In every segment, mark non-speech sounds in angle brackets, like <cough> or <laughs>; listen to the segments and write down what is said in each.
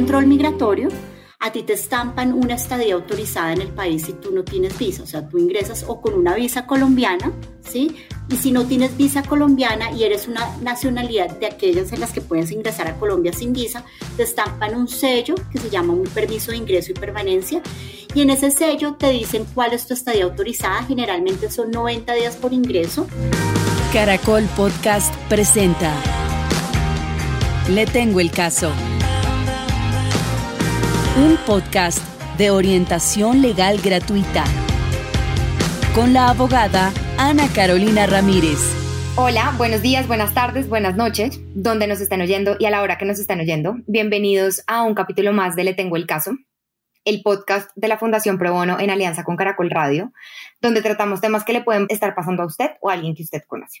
control migratorio, a ti te estampan una estadía autorizada en el país si tú no tienes visa, o sea, tú ingresas o con una visa colombiana, ¿sí? Y si no tienes visa colombiana y eres una nacionalidad de aquellas en las que puedes ingresar a Colombia sin visa, te estampan un sello que se llama un permiso de ingreso y permanencia. Y en ese sello te dicen cuál es tu estadía autorizada, generalmente son 90 días por ingreso. Caracol Podcast presenta. Le tengo el caso un podcast de orientación legal gratuita con la abogada Ana Carolina Ramírez. Hola, buenos días, buenas tardes, buenas noches, donde nos están oyendo y a la hora que nos están oyendo. Bienvenidos a un capítulo más de Le Tengo el Caso, el podcast de la Fundación Pro Bono en alianza con Caracol Radio, donde tratamos temas que le pueden estar pasando a usted o a alguien que usted conoce.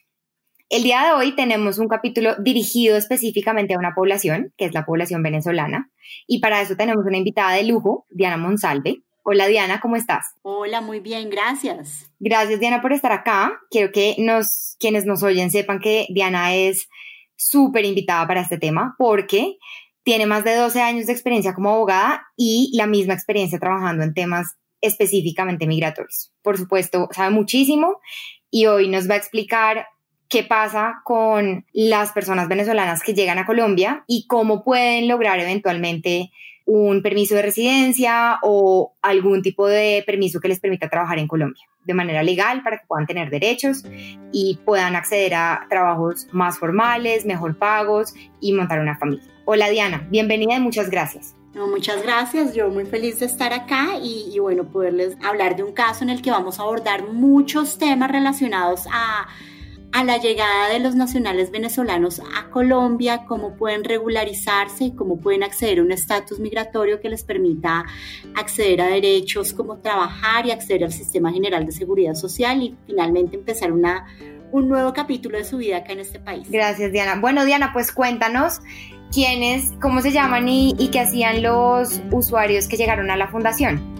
El día de hoy tenemos un capítulo dirigido específicamente a una población, que es la población venezolana, y para eso tenemos una invitada de lujo, Diana Monsalve. Hola Diana, ¿cómo estás? Hola, muy bien, gracias. Gracias Diana por estar acá. Quiero que nos, quienes nos oyen sepan que Diana es súper invitada para este tema porque tiene más de 12 años de experiencia como abogada y la misma experiencia trabajando en temas específicamente migratorios. Por supuesto, sabe muchísimo y hoy nos va a explicar qué pasa con las personas venezolanas que llegan a Colombia y cómo pueden lograr eventualmente un permiso de residencia o algún tipo de permiso que les permita trabajar en Colombia de manera legal para que puedan tener derechos y puedan acceder a trabajos más formales, mejor pagos y montar una familia. Hola Diana, bienvenida y muchas gracias. No, muchas gracias, yo muy feliz de estar acá y, y, bueno, poderles hablar de un caso en el que vamos a abordar muchos temas relacionados a a la llegada de los nacionales venezolanos a Colombia, cómo pueden regularizarse y cómo pueden acceder a un estatus migratorio que les permita acceder a derechos como trabajar y acceder al sistema general de seguridad social y finalmente empezar una, un nuevo capítulo de su vida acá en este país. Gracias, Diana. Bueno, Diana, pues cuéntanos quiénes, cómo se llaman y, y qué hacían los usuarios que llegaron a la fundación.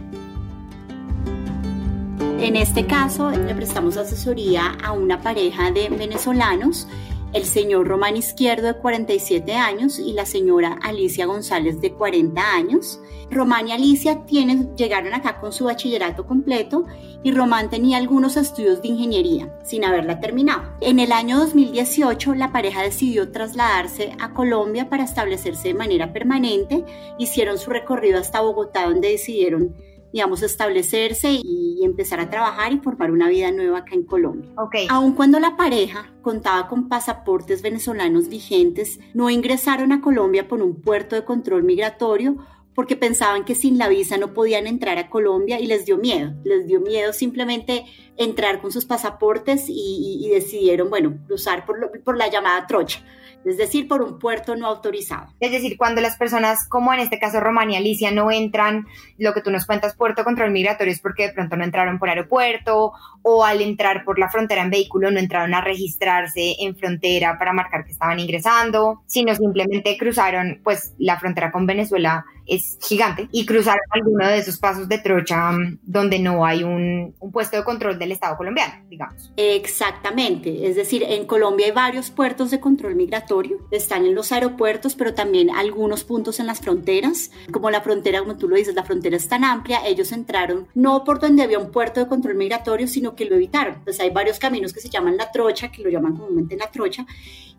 En este caso, le prestamos asesoría a una pareja de venezolanos, el señor Román Izquierdo de 47 años y la señora Alicia González de 40 años. Román y Alicia tienen, llegaron acá con su bachillerato completo y Román tenía algunos estudios de ingeniería sin haberla terminado. En el año 2018 la pareja decidió trasladarse a Colombia para establecerse de manera permanente. Hicieron su recorrido hasta Bogotá donde decidieron digamos, establecerse y empezar a trabajar y formar una vida nueva acá en Colombia. Okay. Aun cuando la pareja contaba con pasaportes venezolanos vigentes, no ingresaron a Colombia por un puerto de control migratorio porque pensaban que sin la visa no podían entrar a Colombia y les dio miedo. Les dio miedo simplemente entrar con sus pasaportes y, y, decidieron, bueno, cruzar por, lo, por la llamada trocha es decir, por un puerto no autorizado. Es decir, cuando las personas, como en este caso Román y Alicia, no entran, lo que tú nos cuentas, puerto control migratorio, es porque de pronto no entraron por aeropuerto o al entrar por la frontera en vehículo no entraron a registrarse en frontera para marcar que estaban ingresando, sino simplemente cruzaron, pues la frontera con Venezuela es gigante y cruzaron alguno de esos pasos de trocha mm, donde no hay un, un, puesto de control del Estado colombiano, digamos. Exactamente, es decir, en Colombia hay varios puertos de control migratorio, están en los aeropuertos, pero también algunos puntos en las fronteras, como la frontera, como tú lo dices, la frontera es tan amplia, ellos entraron no por donde había un puerto de control migratorio, sino que lo evitaron. Entonces hay varios caminos que se llaman la trocha, que lo llaman comúnmente la trocha,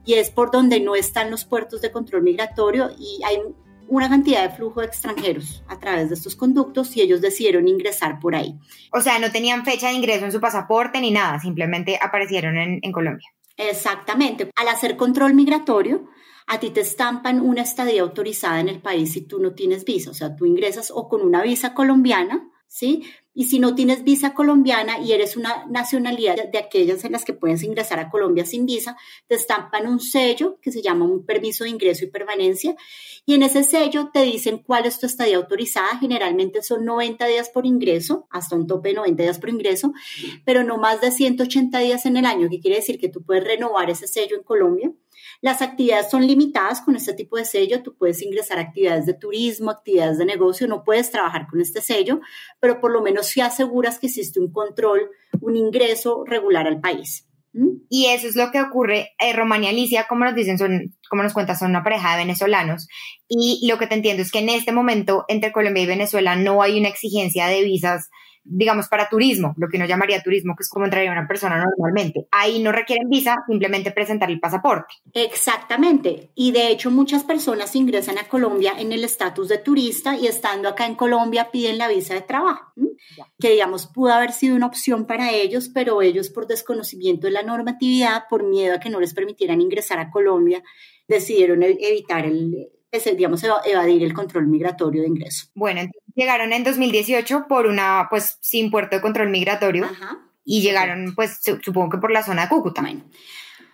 y es por donde no están los puertos de control migratorio y hay una cantidad de flujo de extranjeros a través de estos conductos y ellos decidieron ingresar por ahí. O sea, no tenían fecha de ingreso en su pasaporte ni nada, simplemente aparecieron en, en Colombia. Exactamente. Al hacer control migratorio, a ti te estampan una estadía autorizada en el país si tú no tienes visa. O sea, tú ingresas o con una visa colombiana, ¿sí? Y si no tienes visa colombiana y eres una nacionalidad de aquellas en las que puedes ingresar a Colombia sin visa, te estampan un sello que se llama un permiso de ingreso y permanencia. Y en ese sello te dicen cuál es tu estadía autorizada. Generalmente son 90 días por ingreso, hasta un tope de 90 días por ingreso, pero no más de 180 días en el año, que quiere decir que tú puedes renovar ese sello en Colombia. Las actividades son limitadas con este tipo de sello. Tú puedes ingresar a actividades de turismo, actividades de negocio, no puedes trabajar con este sello, pero por lo menos si aseguras que existe un control, un ingreso regular al país. Y eso es lo que ocurre. Eh, y Alicia, como nos dicen, son, como nos cuentas, son una pareja de venezolanos. Y lo que te entiendo es que en este momento entre Colombia y Venezuela no hay una exigencia de visas digamos, para turismo, lo que uno llamaría turismo, que es como entraría una persona normalmente. Ahí no requieren visa, simplemente presentar el pasaporte. Exactamente. Y de hecho muchas personas ingresan a Colombia en el estatus de turista y estando acá en Colombia piden la visa de trabajo, que digamos pudo haber sido una opción para ellos, pero ellos por desconocimiento de la normatividad, por miedo a que no les permitieran ingresar a Colombia, decidieron e-, evitar el digamos, evadir el control migratorio de ingreso. Bueno, llegaron en 2018 por una, pues, sin puerto de control migratorio. Y llegaron, pues, supongo que por la zona de Cúcuta.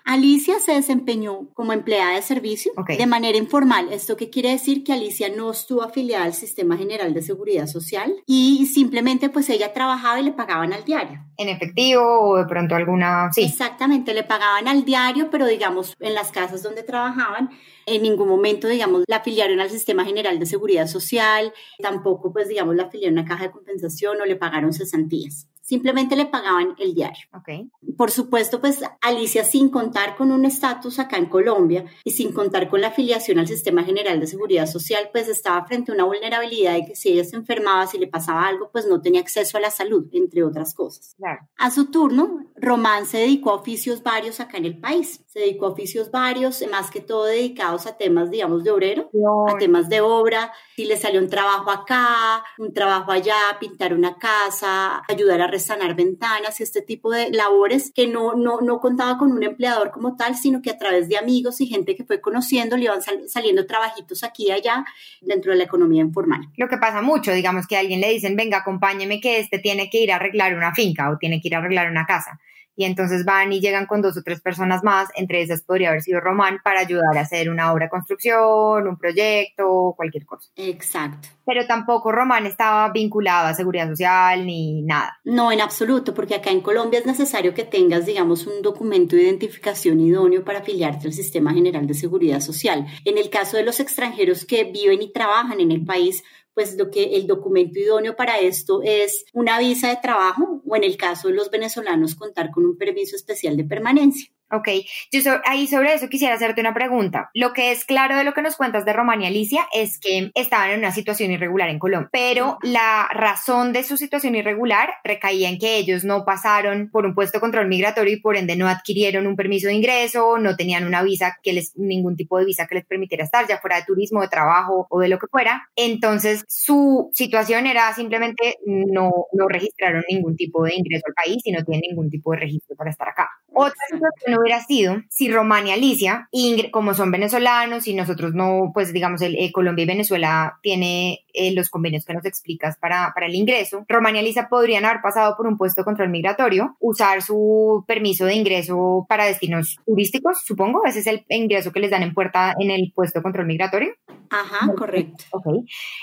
Alicia se desempeñó como empleada de servicio de manera informal. ¿Esto qué quiere decir? Que Alicia no estuvo afiliada al Sistema General de Seguridad Social y simplemente pues ella trabajaba y le pagaban al diario. En efectivo o de pronto alguna... Sí. Exactamente, le pagaban al diario, pero digamos en las casas donde trabajaban en ningún momento, digamos, la afiliaron al Sistema General de Seguridad Social, tampoco, pues, digamos, la afiliaron a una caja de compensación o le pagaron cesantías simplemente le pagaban el diario. Okay. Por supuesto, pues Alicia, sin contar con un estatus acá en Colombia y sin contar con la afiliación al Sistema General de Seguridad Social, pues estaba frente a una vulnerabilidad de que si ella se enfermaba, si le pasaba algo, pues no tenía acceso a la salud, entre otras cosas. Claro. A su turno, Román se dedicó a oficios varios acá en el país. Se dedicó a oficios varios, más que todo dedicados a temas, digamos, de obrero, a temas de obra. Si le salió un trabajo acá, un trabajo allá, pintar una casa, ayudar a sanar ventanas y este tipo de labores que no, no, no contaba con un empleador como tal, sino que a través de amigos y gente que fue conociendo le iban saliendo trabajitos aquí y allá dentro de la economía informal. Lo que pasa mucho, digamos que a alguien le dicen, venga, acompáñeme que este tiene que ir a arreglar una finca o tiene que ir a arreglar una casa y entonces van y llegan con dos o tres personas más, entre esas podría haber sido Román, para ayudar a hacer una obra de construcción, un proyecto, cualquier cosa. Exacto. Pero tampoco Román estaba vinculado a seguridad social ni nada. No, en absoluto, porque acá en Colombia es necesario que tengas, digamos, un documento de identificación idóneo para afiliarte al Sistema General de Seguridad Social. En el caso de los extranjeros que viven y trabajan en el país, pues lo que el documento idóneo para esto es una visa de trabajo o en el caso de los venezolanos contar con un permiso especial de permanencia. Ok, yo ahí sobre eso quisiera hacerte una pregunta. Lo que es claro de lo que nos cuentas de Román y Alicia es que estaban en una situación irregular en Colombia, pero la razón de su situación irregular recaía en que ellos no pasaron por un puesto de control migratorio y por ende no adquirieron un permiso de ingreso, no tenían una visa que les, ningún tipo de visa que les permitiera estar, ya fuera de turismo, de trabajo o de lo que fuera. Entonces, su situación era simplemente no, no registraron ningún tipo de ingreso al país y no tienen ningún tipo de registro para estar acá. Otra situación hubiera sido si Román y Alicia, como son venezolanos y nosotros no, pues digamos, el, eh, Colombia y Venezuela tiene eh, los convenios que nos explicas para, para el ingreso, Román y Alicia podrían haber pasado por un puesto de control migratorio, usar su permiso de ingreso para destinos turísticos, supongo, ese es el ingreso que les dan en puerta en el puesto de control migratorio. Ajá, correcto. Ok.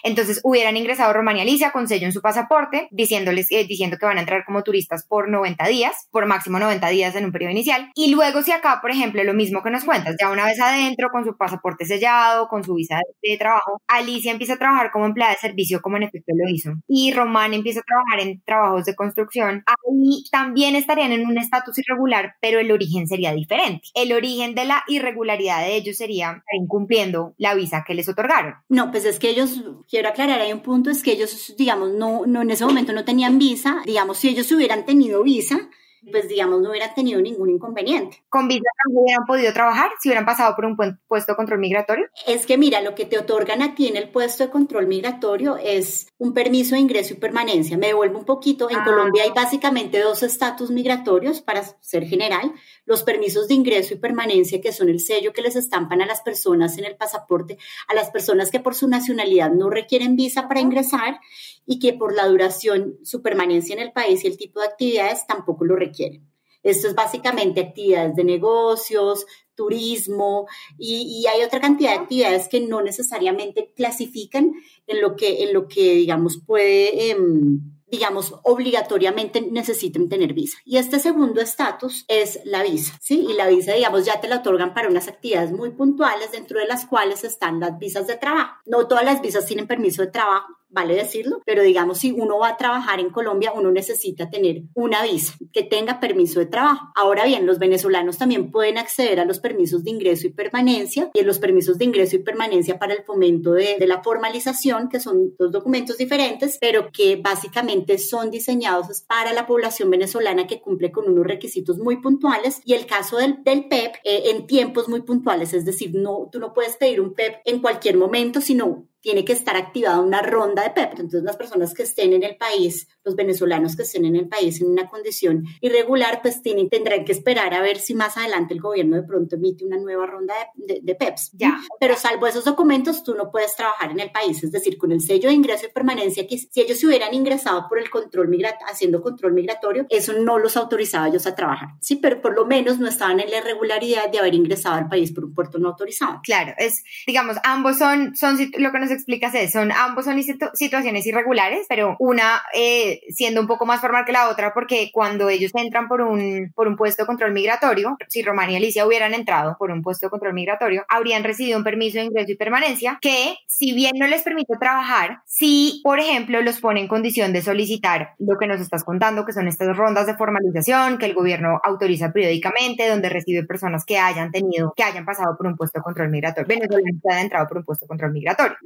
Entonces hubieran ingresado Román y Alicia con sello en su pasaporte, diciéndoles, eh, diciendo que van a entrar como turistas por 90 días, por máximo 90 días en un periodo inicial. Y luego si acá, por ejemplo, lo mismo que nos cuentas, ya una vez adentro, con su pasaporte sellado, con su visa de, trabajo, Alicia empieza a trabajar como empleada de servicio, como en efecto lo hizo. Y Román empieza a trabajar en trabajos de construcción. Ahí también estarían en un estatus irregular, pero el origen sería diferente. El origen de la irregularidad de ellos sería incumpliendo la visa que les otorgaron. No, pues es que ellos, quiero aclarar, hay un punto, es que ellos, digamos, no, no en ese momento no tenían visa. Digamos, si ellos hubieran tenido visa, pues digamos no hubieran tenido ningún inconveniente. ¿Con visa no hubieran podido trabajar si hubieran pasado por un puesto de control migratorio? Es que mira, lo que te otorgan a ti en el puesto de control migratorio es un permiso de ingreso y permanencia. Me devuelvo un poquito. En ah. Colombia hay básicamente dos estatus migratorios para ser general. Los permisos de ingreso y permanencia, que son el sello que les estampan a las personas en el pasaporte, a las personas que por su nacionalidad no requieren visa para ingresar y que por la duración, su permanencia en el país y el tipo de actividades tampoco lo requieren. Esto es básicamente actividades de negocios, turismo y, hay otra cantidad de actividades que no necesariamente clasifican en lo que, en lo que digamos, puede... Em, digamos, obligatoriamente necesiten tener visa. Y este segundo estatus es la visa, ¿sí? Y la visa, digamos, ya te la otorgan para unas actividades muy puntuales, dentro de las cuales están las visas de trabajo. No todas las visas tienen permiso de trabajo, vale decirlo, pero digamos, si uno va a trabajar en Colombia, uno necesita tener una visa que tenga permiso de trabajo. Ahora bien, los venezolanos también pueden acceder a los permisos de ingreso y permanencia y en los permisos de ingreso y permanencia para el fomento de, la formalización, que son dos documentos diferentes, pero que básicamente son diseñados para la población venezolana que cumple con unos requisitos muy puntuales y el caso del, PEP eh, en tiempos muy puntuales, es decir, no, tú no puedes pedir un PEP en cualquier momento, sino tiene que estar activada una ronda de PEP. Entonces, las personas que estén en el país, los venezolanos que estén en el país en una condición irregular, pues tienen, tendrán que esperar a ver si más adelante el gobierno de pronto emite una nueva ronda de, de, PEPs. Ya. Pero salvo esos documentos, tú no puedes trabajar en el país. Es decir, con el sello de ingreso y permanencia, que si ellos se hubieran ingresado por el control migratorio, haciendo control migratorio, eso no los autorizaba a ellos a trabajar. Sí, pero por lo menos no estaban en la irregularidad de haber ingresado al país por un puerto no autorizado. Claro, es, digamos, ambos son, son lo que nos explicas es, son, ambos son situaciones irregulares, pero una eh, siendo un poco más formal que la otra, porque cuando ellos entran por un, por un puesto de control migratorio, si Román y Alicia hubieran entrado por un puesto de control migratorio, habrían recibido un permiso de ingreso y permanencia que, si bien no les permite trabajar, si, por ejemplo, los pone en condición de solicitar lo que nos estás contando, que son estas rondas de formalización que el gobierno autoriza periódicamente, donde recibe personas que hayan tenido, que hayan pasado por un puesto de control migratorio. Venezuela hayan entrado por un puesto de control migratorio.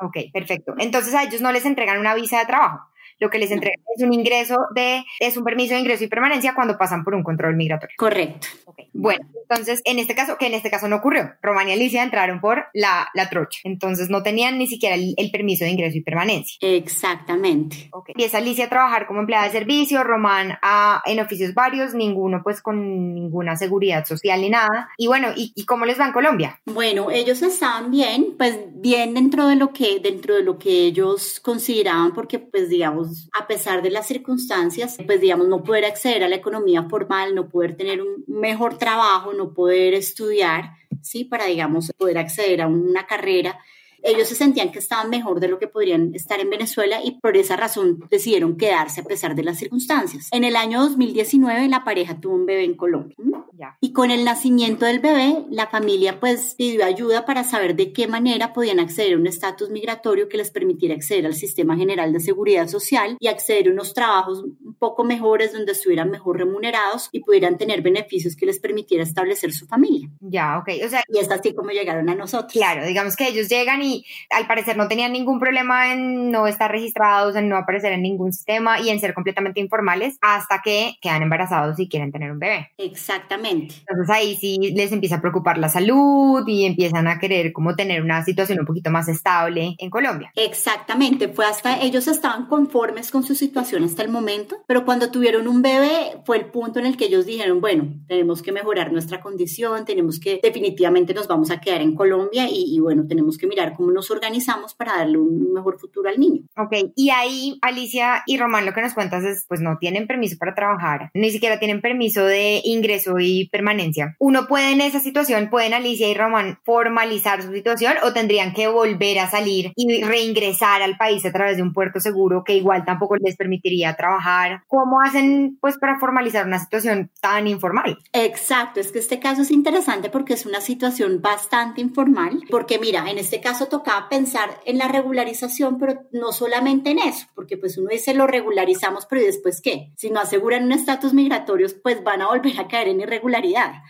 Ok, perfecto. Entonces a ellos no les entregan una visa de trabajo. Lo que les entregan es un ingreso de, es un permiso de ingreso y permanencia cuando pasan por un control migratorio. Correcto. Okay. Bueno, entonces, en este caso, que en este caso no ocurrió. Román y Alicia entraron por la, la trocha. Entonces, no tenían ni siquiera el, permiso de ingreso y permanencia. Exactamente. Okay. Empieza Alicia a trabajar como empleada de servicio, Román a, en oficios varios, ninguno pues con ninguna seguridad social ni nada. Y bueno, ¿y, ¿y cómo les va en Colombia? Bueno, ellos estaban bien, pues bien dentro de lo que, dentro de lo que ellos consideraban, porque pues digamos, a pesar de las circunstancias, pues digamos, no poder acceder a la economía formal, no poder tener un mejor trabajo, no poder estudiar, ¿sí? Para, digamos, poder acceder a una carrera. Ellos se sentían que estaban mejor de lo que podrían estar en Venezuela y por esa razón decidieron quedarse a pesar de las circunstancias. En el año 2019 la pareja tuvo un bebé en Colombia. Y con el nacimiento del bebé, la familia pues pidió ayuda para saber de qué manera podían acceder a un estatus migratorio que les permitiera acceder al sistema general de seguridad social y acceder a unos trabajos un poco mejores donde estuvieran mejor remunerados y pudieran tener beneficios que les permitiera establecer su familia. Ya, ok. O sea, y es así como llegaron a nosotros. Claro, digamos que ellos llegan y al parecer no tenían ningún problema en no estar registrados, en no aparecer en ningún sistema y en ser completamente informales hasta que quedan embarazados y quieren tener un bebé. Exactamente. Entonces ahí sí les empieza a preocupar la salud y empiezan a querer como tener una situación un poquito más estable en Colombia. Exactamente, fue hasta ellos estaban conformes con su situación hasta el momento, pero cuando tuvieron un bebé fue el punto en el que ellos dijeron, bueno, tenemos que mejorar nuestra condición, tenemos que definitivamente nos vamos a quedar en Colombia y, y bueno, tenemos que mirar cómo nos organizamos para darle un mejor futuro al niño. Ok, y ahí Alicia y Román lo que nos cuentas es, pues no tienen permiso para trabajar, ni siquiera tienen permiso de ingreso y permanencia. Uno puede en esa situación, pueden Alicia y Román formalizar su situación o tendrían que volver a salir y reingresar al país a través de un puerto seguro que igual tampoco les permitiría trabajar. ¿Cómo hacen pues para formalizar una situación tan informal? Exacto, es que este caso es interesante porque es una situación bastante informal, porque mira, en este caso tocaba pensar en la regularización, pero no solamente en eso, porque pues uno dice lo regularizamos, pero ¿y después qué? Si no aseguran un estatus migratorio, pues van a volver a caer en irregularidad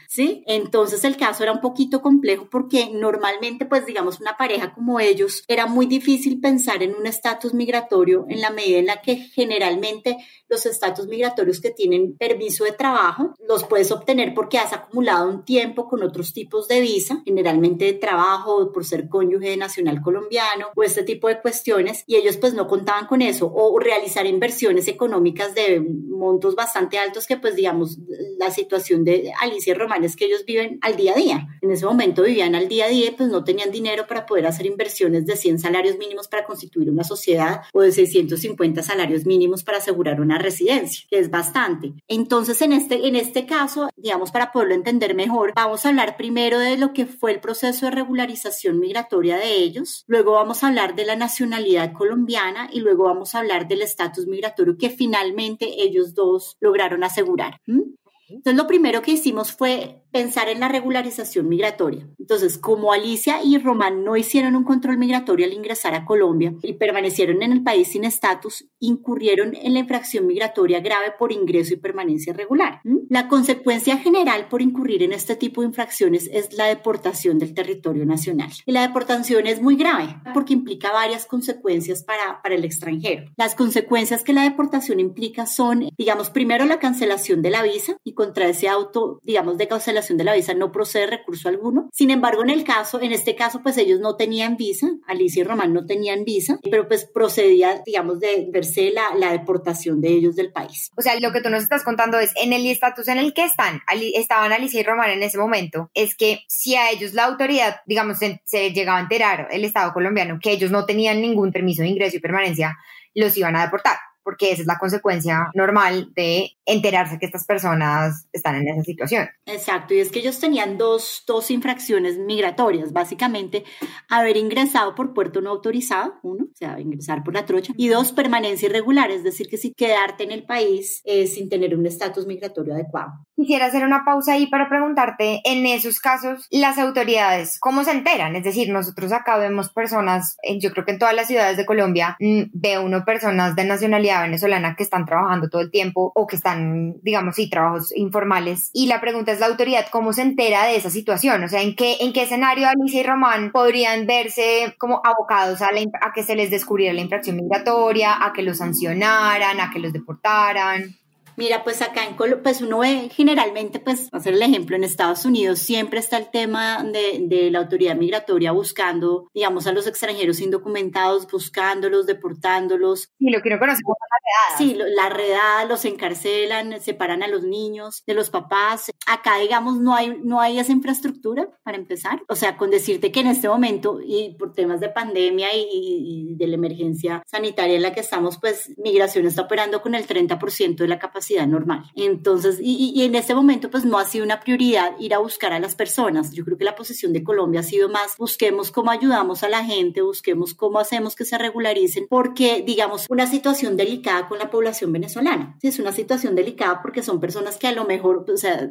¿sí? Entonces el caso era un poquito complejo porque normalmente, pues digamos, una pareja como ellos, era muy difícil pensar en un estatus migratorio en la medida en la que generalmente los estatus migratorios que tienen permiso de trabajo los puedes obtener porque has acumulado un tiempo con otros tipos de visa, generalmente de trabajo, por ser cónyuge nacional colombiano o este tipo de cuestiones, y ellos pues no contaban con eso o realizar inversiones económicas de montos bastante altos que pues digamos la situación de Alicia y Román es que ellos viven al día a día. En ese momento vivían al día a día, pues no tenían dinero para poder hacer inversiones de 100 salarios mínimos para constituir una sociedad o de 650 salarios mínimos para asegurar una residencia, que es bastante. Entonces, en este, en este caso, digamos, para poderlo entender mejor, vamos a hablar primero de lo que fue el proceso de regularización migratoria de ellos, luego vamos a hablar de la nacionalidad colombiana y luego vamos a hablar del estatus migratorio que finalmente ellos dos lograron asegurar. Entonces, lo primero que hicimos fue pensar en la regularización migratoria. Entonces, como Alicia y Román no hicieron un control migratorio al ingresar a Colombia y permanecieron en el país sin estatus, incurrieron en la infracción migratoria grave por ingreso y permanencia irregular. La consecuencia general por incurrir en este tipo de infracciones es la deportación del territorio nacional. Y la deportación es muy grave porque implica varias consecuencias para, para el extranjero. Las consecuencias que la deportación implica son, digamos, primero la cancelación de la visa y contra ese auto, digamos, de cancelación de la visa no procede recurso alguno. Sin embargo, en el caso, en este caso, pues ellos no tenían visa, Alicia y Román no tenían visa, pero pues procedía, digamos, de verse la, la deportación de ellos del país. O sea, lo que tú nos estás contando es en el estatus en el que están, estaban Alicia y Román en ese momento, es que si a ellos la autoridad, digamos, se, se llegaba a enterar el Estado colombiano que ellos no tenían ningún permiso de ingreso y permanencia, los iban a deportar porque esa es la consecuencia normal de enterarse que estas personas están en esa situación. Exacto, y es que ellos tenían dos, dos infracciones migratorias, básicamente haber ingresado por puerto no autorizado, uno, o sea, ingresar por la trocha, y dos, permanencia irregular, es decir, que si quedarte en el país eh, sin tener un estatus migratorio adecuado. Quisiera hacer una pausa ahí para preguntarte, en esos casos, las autoridades, ¿cómo se enteran? Es decir, nosotros acá vemos personas, yo creo que en todas las ciudades de Colombia, mm, ve uno personas de nacionalidad venezolana que están trabajando todo el tiempo o que están, digamos, sí, trabajos informales. Y la pregunta es la autoridad, ¿cómo se entera de esa situación? O sea, ¿en qué, en qué escenario Alicia y Román podrían verse como abocados a, a que se les descubriera la infracción migratoria, a que los sancionaran, a que los deportaran? Mira, pues acá en Colombia, pues uno ve generalmente, pues, a hacer el ejemplo, en Estados Unidos siempre está el tema de, de, la autoridad migratoria buscando, digamos, a los extranjeros indocumentados, buscándolos, deportándolos. Y lo que no conocemos la redada. Sí, la redada, los encarcelan, separan a los niños de los papás. Acá, digamos, no hay, no hay esa infraestructura para empezar. O sea, con decirte que en este momento, y por temas de pandemia y, y de la emergencia sanitaria en la que estamos, pues, migración está operando con el 30% de la capacidad normal. Entonces, y, y, en este momento, pues no ha sido una prioridad ir a buscar a las personas. Yo creo que la posición de Colombia ha sido más, busquemos cómo ayudamos a la gente, busquemos cómo hacemos que se regularicen, porque, digamos, una situación delicada con la población venezolana. Sí, es una situación delicada porque son personas que a lo mejor, o sea,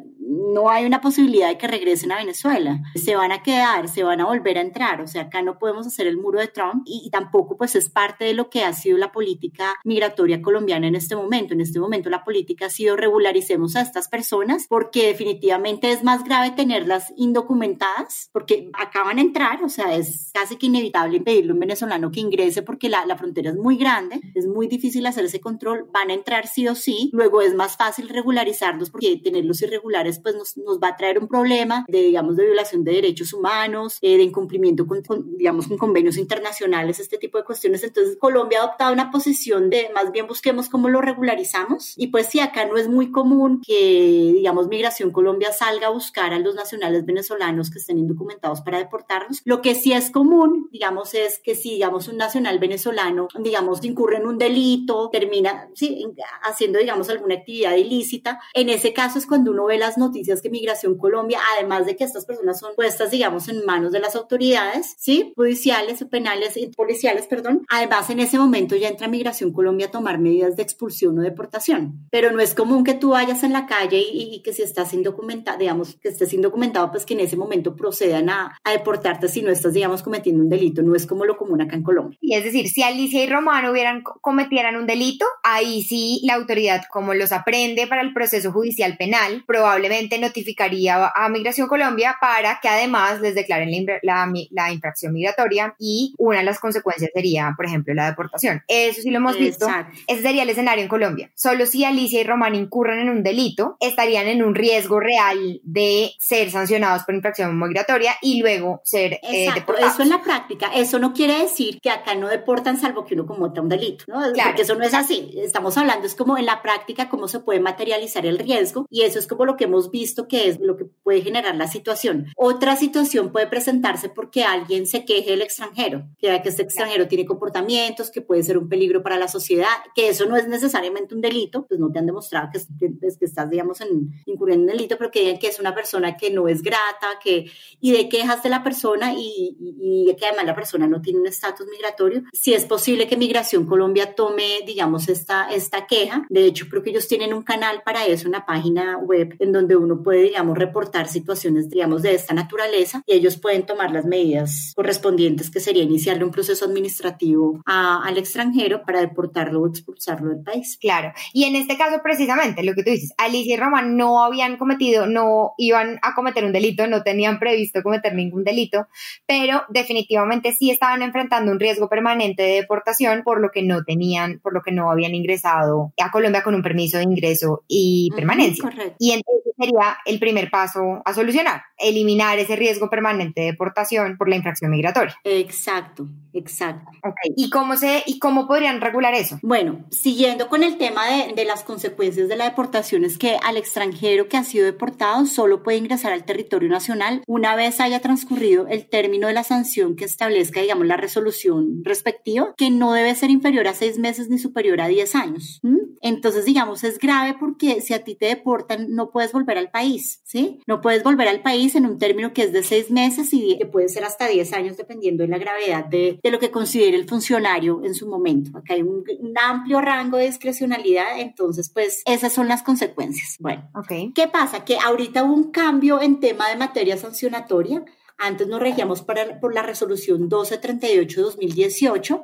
no hay una posibilidad de que regresen a Venezuela. Se van a quedar, se van a volver a entrar. O sea, acá no podemos hacer el muro de Trump y, y tampoco, pues, es parte de lo que ha sido la política migratoria colombiana en este momento. En este momento, la política ha sido regularicemos a estas personas porque definitivamente es más grave tenerlas indocumentadas porque acaban de entrar, o sea, es casi que inevitable pedirle a un venezolano que ingrese porque la, la frontera es muy grande, es muy difícil hacer ese control, van a entrar sí o sí, luego es más fácil regularizarlos porque tenerlos irregulares pues nos, nos va a traer un problema de, digamos, de violación de derechos humanos, eh, de incumplimiento con, con, digamos, con convenios internacionales, este tipo de cuestiones. Entonces, Colombia ha adoptado una posición de más bien busquemos cómo lo regularizamos y pues sí, acá no es muy común que, digamos, Migración Colombia salga a buscar a los nacionales venezolanos que estén indocumentados para deportarlos. Lo que sí es común, digamos, es que si, digamos, un nacional venezolano, digamos, incurre en un delito, termina sí, haciendo, digamos, alguna actividad ilícita, en ese caso es cuando uno ve las noticias que Migración Colombia, además de que estas personas son puestas, digamos, en manos de las autoridades, ¿sí? Judiciales o penales, policiales, perdón. Además, en ese momento ya entra Migración Colombia a tomar medidas de expulsión o deportación. No es común que tú vayas en la calle y, y que si estás indocumentado, digamos, que estés indocumentado, pues que en ese momento procedan a, a, deportarte si no estás, digamos, cometiendo un delito. No es como lo común acá en Colombia. Y es decir, si Alicia y Romano hubieran cometieran un delito, ahí sí la autoridad, como los aprende para el proceso judicial penal, probablemente notificaría a Migración Colombia para que además les declaren la, la, la infracción migratoria y una de las consecuencias sería, por ejemplo, la deportación. Eso sí lo hemos visto. Exacto. Ese sería el escenario en Colombia. Solo si Alicia y Román incurran en un delito, estarían en un riesgo real de ser sancionados por infracción migratoria y luego ser eh, deportados. Eso en la práctica, eso no quiere decir que acá no deportan salvo que uno cometa un delito, ¿no? Claro. Porque eso no es así. Estamos hablando, es como en la práctica cómo se puede materializar el riesgo y eso es como lo que hemos visto que es lo que puede generar la situación. Otra situación puede presentarse porque alguien se queje del extranjero, que que este extranjero tiene comportamientos que puede ser un peligro para la sociedad, que eso no es necesariamente un delito, pues no te hayan demostrado que, pues, que estás, digamos, en, incurriendo en delito, pero que digan que es una persona que no es grata, que, y de quejas de la persona y, y, que además la persona no tiene un estatus migratorio. Si es posible que Migración Colombia tome, digamos, esta, esta queja, de hecho creo que ellos tienen un canal para eso, una página web en donde uno puede, digamos, reportar situaciones, digamos, de esta naturaleza y ellos pueden tomar las medidas correspondientes que sería iniciarle un proceso administrativo al extranjero para deportarlo o expulsarlo del país. Claro. Y en este caso, precisamente, lo que tú dices, Alicia y Román no habían cometido, no iban a cometer un delito, no tenían previsto cometer ningún delito, pero definitivamente sí estaban enfrentando un riesgo permanente de deportación por lo que no tenían, por lo que no habían ingresado a Colombia con un permiso de ingreso y permanencia. correcto. Y entonces sería el primer paso a solucionar, eliminar ese riesgo permanente de deportación por la infracción migratoria. Exacto, exacto. Okay. ¿Y cómo se y cómo podrían regular eso? Bueno, siguiendo con el tema de, de las consecuencias de la deportación es que al extranjero que ha sido deportado solo puede ingresar al territorio nacional una vez haya transcurrido el término de la sanción que establezca, digamos, la resolución respectiva, que no debe ser inferior a seis meses ni superior a diez años. Entonces, digamos, es grave porque si a ti te deportan, no puedes volver al país, ¿sí? No puedes volver al país en un término que es de seis meses y que puede ser hasta diez años dependiendo de la gravedad de, de lo que considere el funcionario en su momento. Acá hay un, amplio rango de discrecionalidad, entonces, pues esas son las consecuencias. Bueno, okay. ¿qué pasa? Que ahorita hubo un cambio en tema de materia sancionatoria. Antes nos regíamos para, por la resolución 1238-2018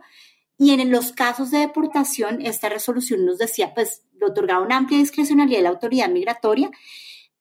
y en los casos de deportación, esta resolución nos decía, pues, le otorgaba una amplia discrecionalidad a la autoridad migratoria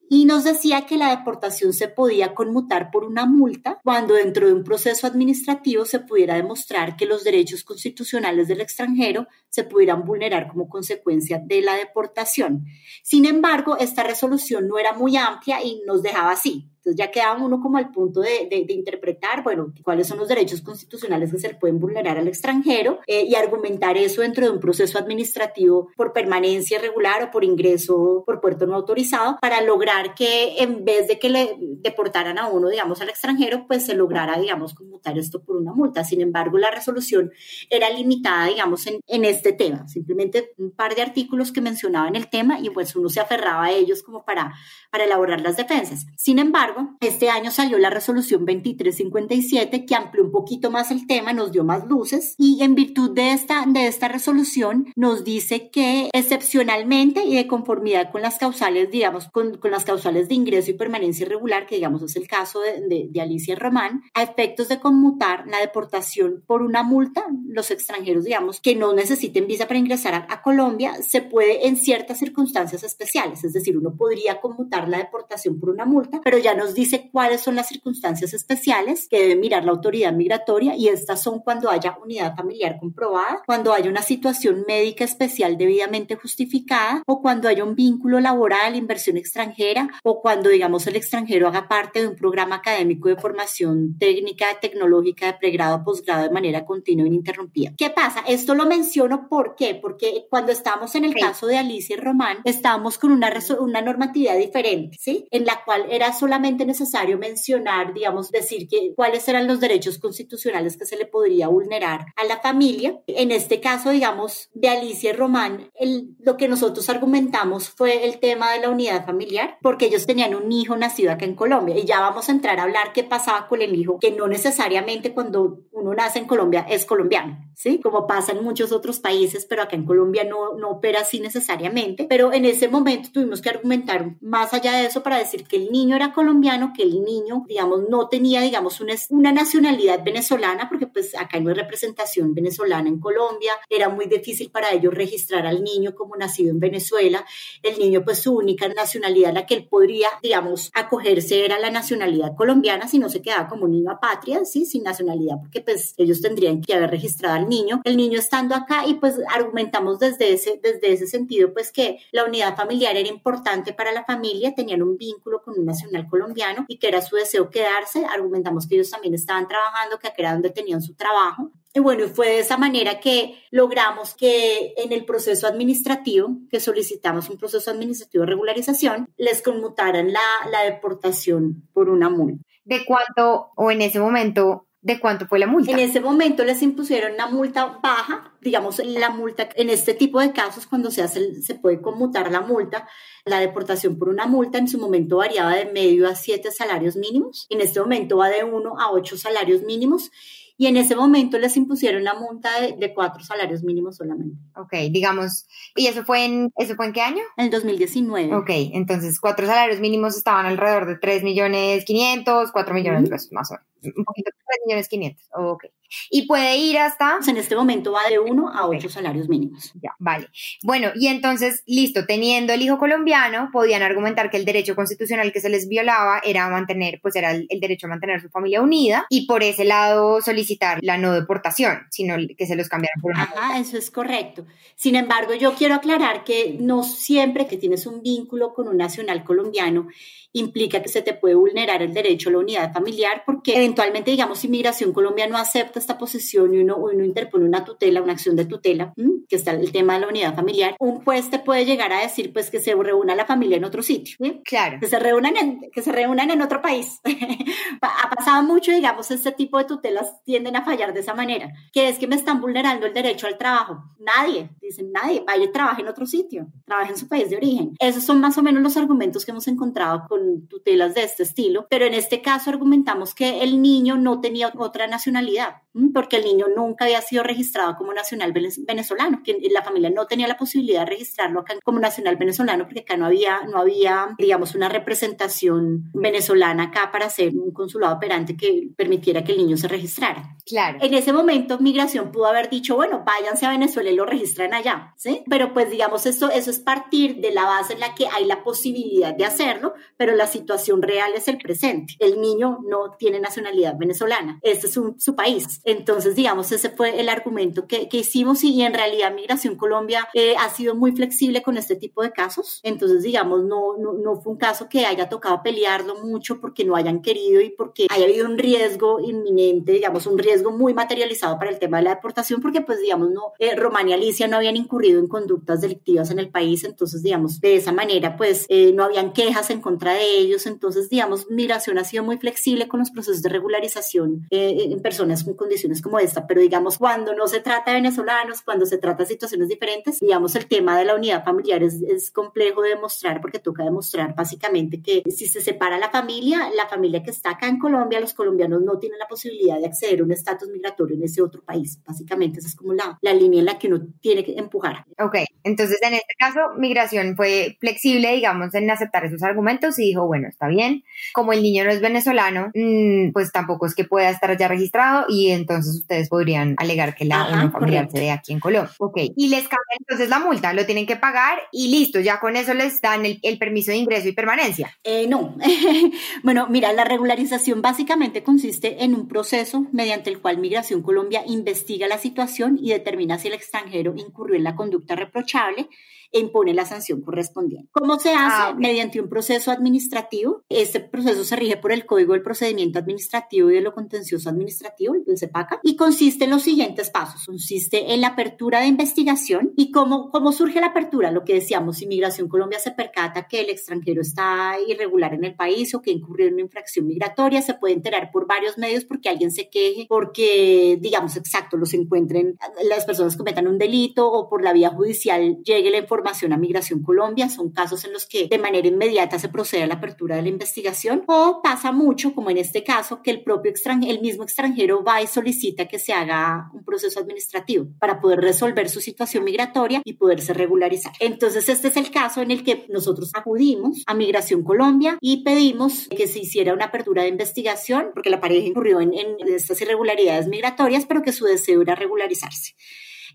y nos decía que la deportación se podía conmutar por una multa cuando dentro de un proceso administrativo se pudiera demostrar que los derechos constitucionales del extranjero se pudieran vulnerar como consecuencia de la deportación. Sin embargo, esta resolución no era muy amplia y nos dejaba así. Entonces ya quedaba uno como al punto de, de, interpretar, bueno, cuáles son los derechos constitucionales que se pueden vulnerar al extranjero eh, y argumentar eso dentro de un proceso administrativo por permanencia irregular o por ingreso por puerto no autorizado para lograr que en vez de que le deportaran a uno, digamos, al extranjero, pues se lograra, digamos, conmutar esto por una multa. Sin embargo, la resolución era limitada, digamos, en, en este tema. Simplemente un par de artículos que mencionaban el tema y pues uno se aferraba a ellos como para, para elaborar las defensas. Sin embargo, este año salió la resolución 2357 que amplió un poquito más el tema, nos dio más luces y en virtud de esta, de esta resolución nos dice que excepcionalmente y de conformidad con las causales, digamos, con, con las causales de ingreso y permanencia irregular, que digamos es el caso de, de, de Alicia Román, a efectos de conmutar la deportación por una multa, los extranjeros, digamos, que no necesiten visa para ingresar a, a Colombia, se puede en ciertas circunstancias especiales, es decir, uno podría conmutar la deportación por una multa, pero ya nos dice cuáles son las circunstancias especiales que debe mirar la autoridad migratoria y estas son cuando haya unidad familiar comprobada, cuando haya una situación médica especial debidamente justificada o cuando haya un vínculo laboral, inversión extranjera o cuando, digamos, el extranjero haga parte de un programa académico de formación técnica, tecnológica de pregrado posgrado de manera continua e ininterrumpida. ¿Qué pasa? Esto lo menciono ¿por qué? porque cuando estamos en el caso de Alicia y Román, estábamos con una, una normatividad diferente, ¿sí? En la cual era solamente necesario mencionar, digamos, decir que cuáles eran los derechos constitucionales que se le podría vulnerar a la familia. En este caso, digamos, de Alicia y Román, el, lo que nosotros argumentamos fue el tema de la unidad familiar, porque ellos tenían un hijo nacido acá en Colombia y ya vamos a entrar a hablar qué pasaba con el hijo, que no necesariamente cuando uno nace en Colombia es colombiano, ¿sí? Como pasa en muchos otros países, pero acá en Colombia no, no opera así necesariamente. Pero en ese momento tuvimos que argumentar más allá de eso para decir que el niño era colombiano que el niño, digamos, no tenía, digamos, una, una nacionalidad venezolana, porque pues acá no hay representación venezolana en Colombia, era muy difícil para ellos registrar al niño como nacido en Venezuela, el niño pues su única nacionalidad, la que él podría, digamos, acogerse era la nacionalidad colombiana, si no se quedaba como un niño apatria, sí, sin nacionalidad, porque pues ellos tendrían que haber registrado al niño, el niño estando acá y pues argumentamos desde ese, desde ese sentido pues que la unidad familiar era importante para la familia, tenían un vínculo con un nacional colombiano, y que era su deseo quedarse. Argumentamos que ellos también estaban trabajando, que era donde tenían su trabajo. Y bueno, fue de esa manera que logramos que en el proceso administrativo, que solicitamos un proceso administrativo de regularización, les conmutaran la, la deportación por una multa. ¿De cuánto o en ese momento ¿De cuánto fue la multa? En ese momento les impusieron una multa baja, digamos, la multa en este tipo de casos cuando se hace, se puede conmutar la multa, la deportación por una multa en su momento variaba de medio a siete salarios mínimos, en este momento va de uno a ocho salarios mínimos y en ese momento les impusieron una multa de, cuatro salarios mínimos solamente. Ok, digamos, ¿y eso fue en, eso fue en qué año? En el 2019. Ok, entonces cuatro salarios mínimos estaban alrededor de 3 millones 500, 4 millones de pesos más o menos. Un poquito, 3 millones 500, ok. Y puede ir hasta... Pues en este momento va de uno a ocho salarios mínimos. Ya, vale. Bueno, y entonces, listo, teniendo el hijo colombiano, podían argumentar que el derecho constitucional que se les violaba era mantener, pues era el, derecho a mantener su familia unida y por ese lado solicitar la no deportación, sino que se los cambiaran por una... Ajá, eso es correcto. Sin embargo, yo quiero aclarar que no siempre que tienes un vínculo con un nacional colombiano implica que se te puede vulnerar el derecho a la unidad familiar porque eventualmente, digamos, Inmigración Colombia no acepta esta posición y uno, uno interpone una tutela, una acción de tutela, que está el tema de la unidad familiar, un juez te puede llegar a decir pues que se reúna la familia en otro sitio. Claro. Que se reúnan en, que se reúnan en otro país. <laughs> ha pasado mucho, digamos, este tipo de tutelas tienden a fallar de esa manera, que es que me están vulnerando el derecho al trabajo. Nadie, dicen nadie, vaya y trabaje en otro sitio, trabaje en su país de origen. Esos son más o menos los argumentos que hemos encontrado con tutelas de este estilo, pero en este caso argumentamos que el niño no tenía otra nacionalidad, porque el niño nunca había sido registrado como nacional venezolano, que la familia no tenía la posibilidad de registrarlo acá como nacional venezolano, porque acá no había, no había, digamos, una representación venezolana acá para ser un consulado operante que permitiera que el niño se registrara. Claro. En ese momento, migración pudo haber dicho, bueno, váyanse a Venezuela y lo registran allá, ¿sí? Pero pues digamos, eso, eso es partir de la base en la que hay la posibilidad de hacerlo, pero la situación real es el presente. El niño no tiene nacionalidad venezolana, este es su país. Entonces, digamos, ese fue el argumento que, que hicimos y, en realidad Migración Colombia eh, ha sido muy flexible con este tipo de casos. Entonces, digamos, no, no, no fue un caso que haya tocado pelearlo mucho porque no hayan querido y porque haya habido un riesgo inminente, digamos, un riesgo muy materializado para el tema de la deportación, porque pues, digamos, no, eh, y Alicia no habían incurrido en conductas delictivas en el país, entonces, digamos, de esa manera, pues, eh, no habían quejas en contra de ellos, entonces, digamos, migración ha sido muy flexible con los procesos de regularización eh, en personas con condiciones como esta, pero digamos, cuando no se trata de venezolanos, cuando se trata de situaciones diferentes, digamos, el tema de la unidad familiar es, es complejo de demostrar porque toca demostrar básicamente que si se separa la familia, la familia que está acá en Colombia, los colombianos no tienen la posibilidad de acceder a un estatus migratorio en ese otro país. Básicamente esa es como la, la línea en la que uno tiene que empujar. Ok, entonces en este caso, migración fue flexible, digamos, en aceptar esos argumentos y dijo, bueno, está bien. Como el niño no es venezolano, mm, pues tampoco es que pueda estar ya registrado y entonces ustedes podrían alegar que la Ajá, familiar se dé aquí en Colombia. Ok, y les cambian entonces la multa, lo tienen que pagar y listo, ya con eso les dan el, el permiso de ingreso y permanencia. Eh, no, <laughs> bueno, mira, la regularización básicamente consiste en un proceso mediante el cual Migración Colombia investiga la situación y determina si el extranjero incurrió en la conducta reprochable e impone la sanción correspondiente. ¿Cómo se hace? Ah, okay. Mediante un proceso administrativo. Este proceso se rige por el Código del Procedimiento Administrativo y de lo Contencioso Administrativo, el CEPACA, y consiste en los siguientes pasos. Consiste en la apertura de investigación y cómo, cómo surge la apertura, lo que decíamos, Inmigración Colombia se percata que el extranjero está irregular en el país o que incurrió en una infracción migratoria, se puede enterar por varios medios porque alguien se queje, porque, digamos, exacto, los encuentren, las personas cometan un delito o por la vía judicial llegue la información a Migración Colombia. Son casos en los que de manera inmediata se procede a la apertura de la investigación o pasa mucho, como en este caso, que el propio extranjero, el mismo extranjero va y solicita que se haga un proceso administrativo para poder resolver su situación migratoria y poderse regularizar. Entonces, este es el caso en el que nosotros acudimos a Migración Colombia y pedimos que se hiciera una apertura de investigación porque la pareja incurrió en, en estas irregularidades migratorias, pero que su deseo era regularizarse.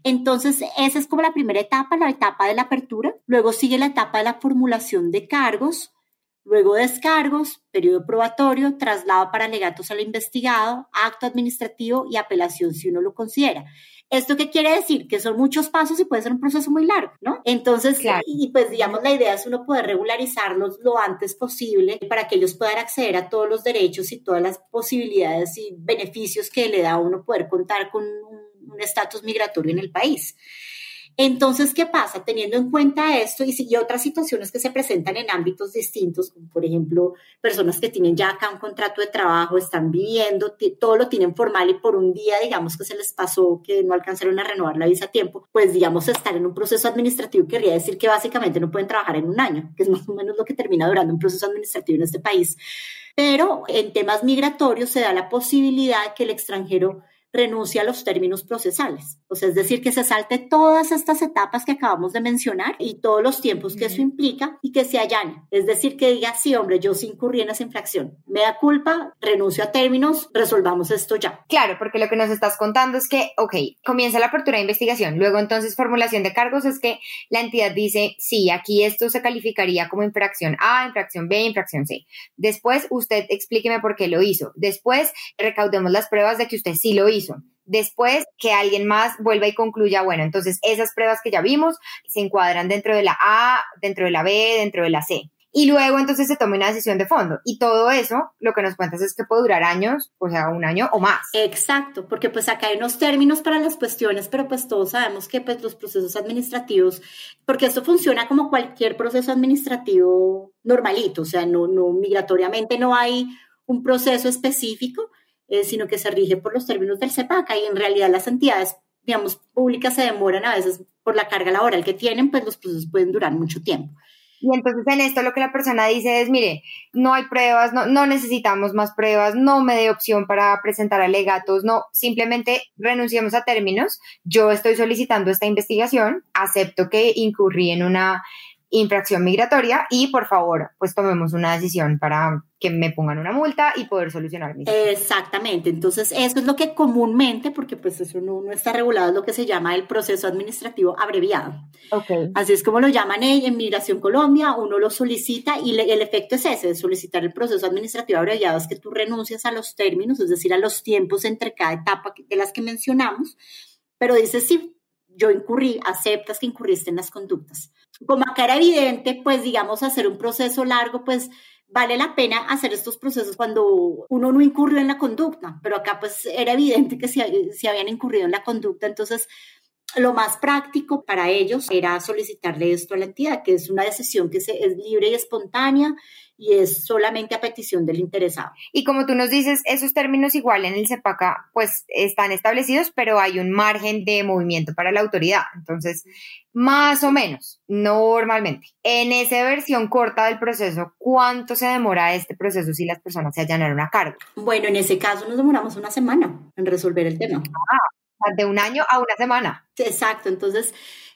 Entonces, esa es como la primera etapa, la etapa de la apertura. Luego sigue la etapa de la formulación de cargos, luego descargos, periodo probatorio, traslado para alegatos al investigado, acto administrativo y apelación si uno lo considera. ¿Esto qué quiere decir? Que son muchos pasos y puede ser un proceso muy largo, ¿no? Entonces, claro. y pues digamos, la idea es uno poder regularizarlos lo antes posible para que ellos puedan acceder a todos los derechos y todas las posibilidades y beneficios que le da a uno poder contar con un estatus migratorio en el país. Entonces, ¿qué pasa? Teniendo en cuenta esto y, y, otras situaciones que se presentan en ámbitos distintos, como por ejemplo, personas que tienen ya acá un contrato de trabajo, están viviendo, todo lo tienen formal y por un día, digamos que se les pasó que no alcanzaron a renovar la visa a tiempo, pues digamos, estar en un proceso administrativo querría decir que básicamente no pueden trabajar en un año, que es más o menos lo que termina durando un proceso administrativo en este país. Pero en temas migratorios se da la posibilidad que el extranjero renuncia a los términos procesales. O sea, es decir, que se salte todas estas etapas que acabamos de mencionar y todos los tiempos que eso implica y que se allane. Es decir, que diga, sí, hombre, yo sí incurrí en esa infracción. Me da culpa, renuncio a términos, resolvamos esto ya. Claro, porque lo que nos estás contando es que, ok, comienza la apertura de investigación, luego entonces formulación de cargos es que la entidad dice, sí, aquí esto se calificaría como infracción A, infracción B, infracción C. Después, usted explíqueme por qué lo hizo. Después, recaudemos las pruebas de que usted sí lo hizo Después que alguien más vuelva y concluya, bueno, entonces esas pruebas que ya vimos se encuadran dentro de la A, dentro de la B, dentro de la C. Y luego entonces se toma una decisión de fondo. Y todo eso, lo que nos cuentas es que puede durar años, o sea, un año o más. Exacto, porque pues acá hay unos términos para las cuestiones, pero pues todos sabemos que pues los procesos administrativos, porque esto funciona como cualquier proceso administrativo normalito, o sea, no, no migratoriamente no hay un proceso específico, eh, sino que se rige por los términos del CEPACA y en realidad las entidades, digamos, públicas se demoran a veces por la carga laboral que tienen, pues los procesos pueden durar mucho tiempo. Y entonces en esto lo que la persona dice es, mire, no hay pruebas, no, no necesitamos más pruebas, no me dé opción para presentar alegatos, no, simplemente renunciamos a términos, yo estoy solicitando esta investigación, acepto que incurrí en una infracción migratoria y por favor, pues tomemos una decisión para que me pongan una multa y poder solucionar mi Exactamente, entonces eso es lo que comúnmente, porque pues eso no, no está regulado, es lo que se llama el proceso administrativo abreviado. Okay. Así es como lo llaman en Migración Colombia, uno lo solicita y el efecto es ese, de solicitar el proceso administrativo abreviado, es que tú renuncias a los términos, es decir, a los tiempos entre cada etapa de las que mencionamos, pero dices, sí, yo incurrí, aceptas que incurriste en las conductas. Como acá era evidente, pues digamos, hacer un proceso largo, pues vale la pena hacer estos procesos cuando uno no incurrió en la conducta, pero acá pues era evidente que si, si habían incurrido en la conducta, entonces lo más práctico para ellos era solicitarle esto a la entidad, que es una decisión que se, es libre y espontánea y es solamente a petición del interesado. Y como tú nos dices, esos términos igual en el CEPACA pues están establecidos, pero hay un margen de movimiento para la autoridad. Entonces, más o menos, normalmente, en esa versión corta del proceso, ¿cuánto se demora este proceso si las personas se allanaron a cargo? Bueno, en ese caso nos demoramos una semana en resolver el tema. Ah, de un año a una semana. Exacto, entonces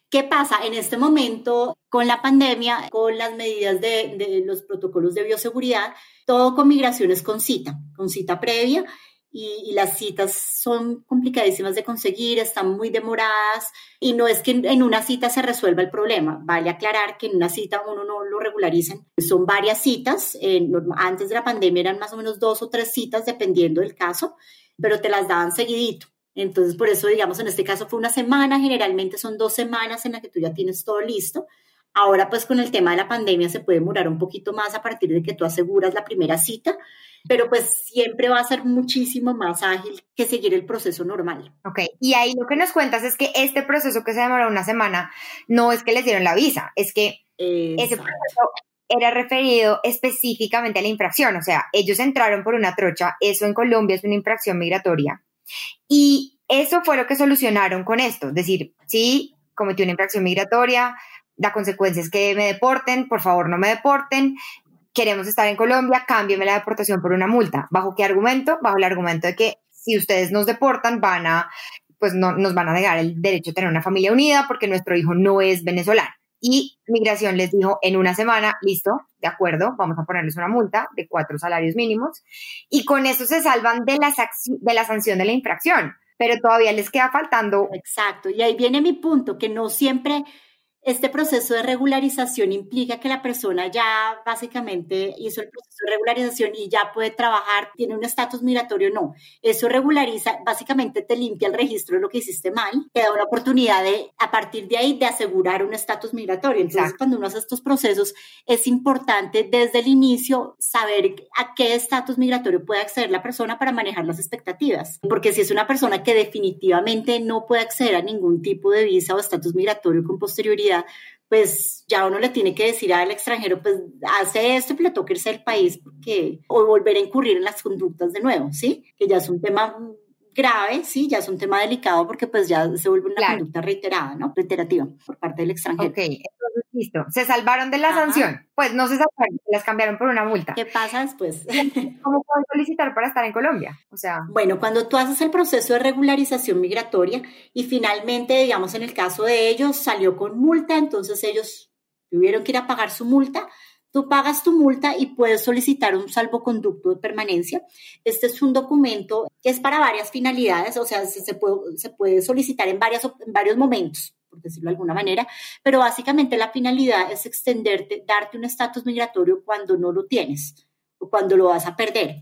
¿Qué pasa? En este momento, con la pandemia, con las medidas de, los protocolos de bioseguridad, todo con migraciones con cita, con cita previa, y, las citas son complicadísimas de conseguir, están muy demoradas, y no es que en, una cita se resuelva el problema. Vale aclarar que en una cita uno no lo regularizan. Son varias citas, antes de la pandemia eran más o menos dos o tres citas, dependiendo del caso, pero te las daban seguidito. Entonces, por eso, digamos, en este caso fue una semana, generalmente son dos semanas en las que tú ya tienes todo listo. Ahora, pues con el tema de la pandemia se puede demorar un poquito más a partir de que tú aseguras la primera cita, pero pues siempre va a ser muchísimo más ágil que seguir el proceso normal. Ok, y ahí lo que nos cuentas es que este proceso que se demoró una semana no es que les dieron la visa, es que ese proceso era referido específicamente a la infracción, o sea, ellos entraron por una trocha, eso en Colombia es una infracción migratoria, y eso fue lo que solucionaron con esto. Es decir, sí, cometí una infracción migratoria, la consecuencia es que me deporten, por favor no me deporten, queremos estar en Colombia, cámbiame la deportación por una multa. ¿Bajo qué argumento? Bajo el argumento de que si ustedes nos deportan van a, pues no, nos van a negar el derecho a tener una familia unida porque nuestro hijo no es venezolano. Y migración les dijo en una semana, listo, de acuerdo, vamos a ponerles una multa de cuatro salarios mínimos. Y con eso se salvan de la, de la sanción de la infracción, pero todavía les queda faltando. Exacto, y ahí viene mi punto, que no siempre este proceso de regularización implica que la persona ya básicamente hizo el proceso de regularización y ya puede trabajar, tiene un estatus migratorio, no. Eso regulariza, básicamente te limpia el registro de lo que hiciste mal, te da una oportunidad de, a partir de ahí, de asegurar un estatus migratorio. Entonces, cuando uno hace estos procesos, es importante desde el inicio saber a qué estatus migratorio puede acceder la persona para manejar las expectativas. Porque si es una persona que definitivamente no puede acceder a ningún tipo de visa o estatus migratorio con posterioridad, pues ya uno le tiene que decir al extranjero, pues hace esto y le toca irse del país porque, o volver a incurrir en las conductas de nuevo, ¿sí? Que ya es un tema grave, sí, ya es un tema delicado porque pues ya se vuelve una conducta reiterada, ¿no? Reiterativa por parte del extranjero. Ok, entonces listo. Se salvaron de la sanción. Pues no se salvaron, las cambiaron por una multa. ¿Qué pasa después? ¿Cómo pueden solicitar para estar en Colombia? O sea. Bueno, cuando tú haces el proceso de regularización migratoria y finalmente, digamos, en el caso de ellos salió con multa, entonces ellos tuvieron que ir a pagar su multa Tú pagas tu multa y puedes solicitar un salvoconducto de permanencia. Este es un documento que es para varias finalidades, o sea, se, puede, solicitar en, varios momentos por decirlo de alguna manera, pero básicamente la finalidad es extenderte, darte un estatus migratorio cuando no lo tienes o cuando lo vas a perder.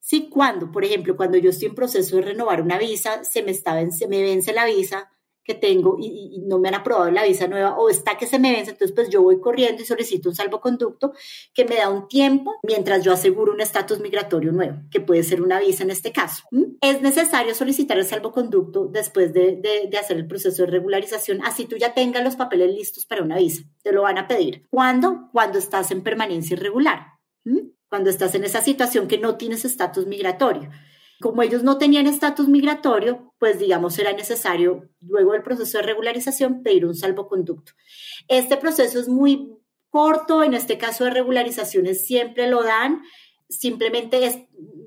Sí, cuando, por ejemplo, cuando yo estoy en proceso de renovar una visa, se me, está, se me vence la visa, que tengo y, no me han aprobado la visa nueva o está que se me vence, entonces pues yo voy corriendo y solicito un salvoconducto que me da un tiempo mientras yo aseguro un estatus migratorio nuevo, que puede ser una visa en este caso. Es necesario solicitar el salvoconducto después de, de, hacer el proceso de regularización, así tú ya tengas los papeles listos para una visa, te lo van a pedir. ¿Cuándo? Cuando estás en permanencia irregular, cuando estás en esa situación que no tienes estatus migratorio. Como ellos no tenían estatus migratorio, pues digamos era necesario, luego del proceso de regularización, pedir un salvoconducto. Este proceso es muy corto, en este caso de regularizaciones siempre lo dan, simplemente es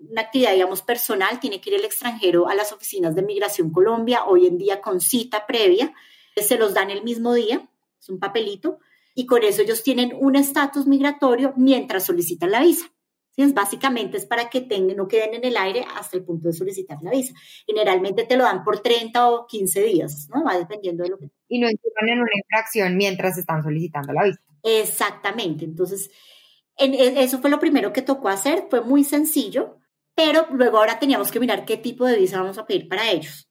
una actividad, digamos, personal, tiene que ir el extranjero a las oficinas de Migración Colombia, hoy en día con cita previa, se los dan el mismo día, es un papelito, y con eso ellos tienen un estatus migratorio mientras solicitan la visa. ¿Sí? Es básicamente es para que tengan, no queden en el aire hasta el punto de solicitar la visa. Generalmente te lo dan por 30 o 15 días, ¿no? Va dependiendo de lo que... Y no entran en una infracción mientras están solicitando la visa. Exactamente. Entonces, en, e, eso fue lo primero que tocó hacer. Fue muy sencillo, pero luego ahora teníamos que mirar qué tipo de visa vamos a pedir para ellos.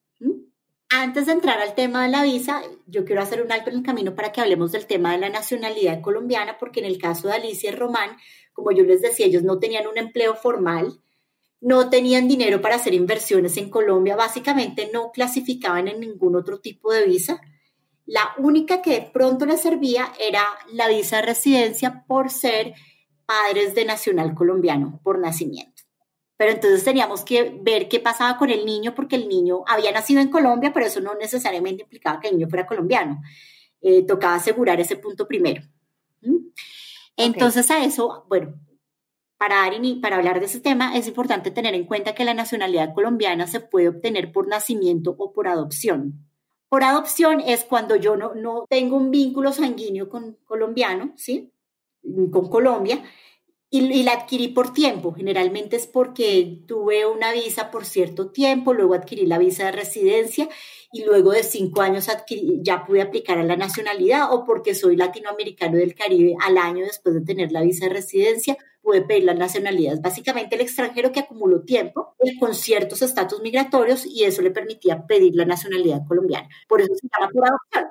Antes de entrar al tema de la visa, yo quiero hacer un alto en el camino para que hablemos del tema de la nacionalidad colombiana, porque en el caso de Alicia y Román, como yo les decía, ellos no tenían un empleo formal, no tenían dinero para hacer inversiones en Colombia, básicamente no clasificaban en ningún otro tipo de visa. La única que de pronto les servía era la visa de residencia por ser padres de nacional colombiano por nacimiento pero entonces teníamos que ver qué pasaba con el niño porque el niño había nacido en Colombia, pero eso no necesariamente implicaba que el niño fuera colombiano. Eh, tocaba asegurar ese punto primero. Entonces a eso, bueno, para, dar para hablar de ese tema es importante tener en cuenta que la nacionalidad colombiana se puede obtener por nacimiento o por adopción. Por adopción es cuando yo no, no tengo un vínculo sanguíneo con colombiano, ¿sí? Con Colombia, y, la adquirí por tiempo. Generalmente es porque tuve una visa por cierto tiempo, luego adquirí la visa de residencia y luego de cinco años ya pude aplicar a la nacionalidad o porque soy latinoamericano del Caribe al año después de tener la visa de residencia pude pedir la nacionalidad. Es básicamente el extranjero que acumuló tiempo con ciertos estatus migratorios y eso le permitía pedir la nacionalidad colombiana. Por eso se llama por adopción.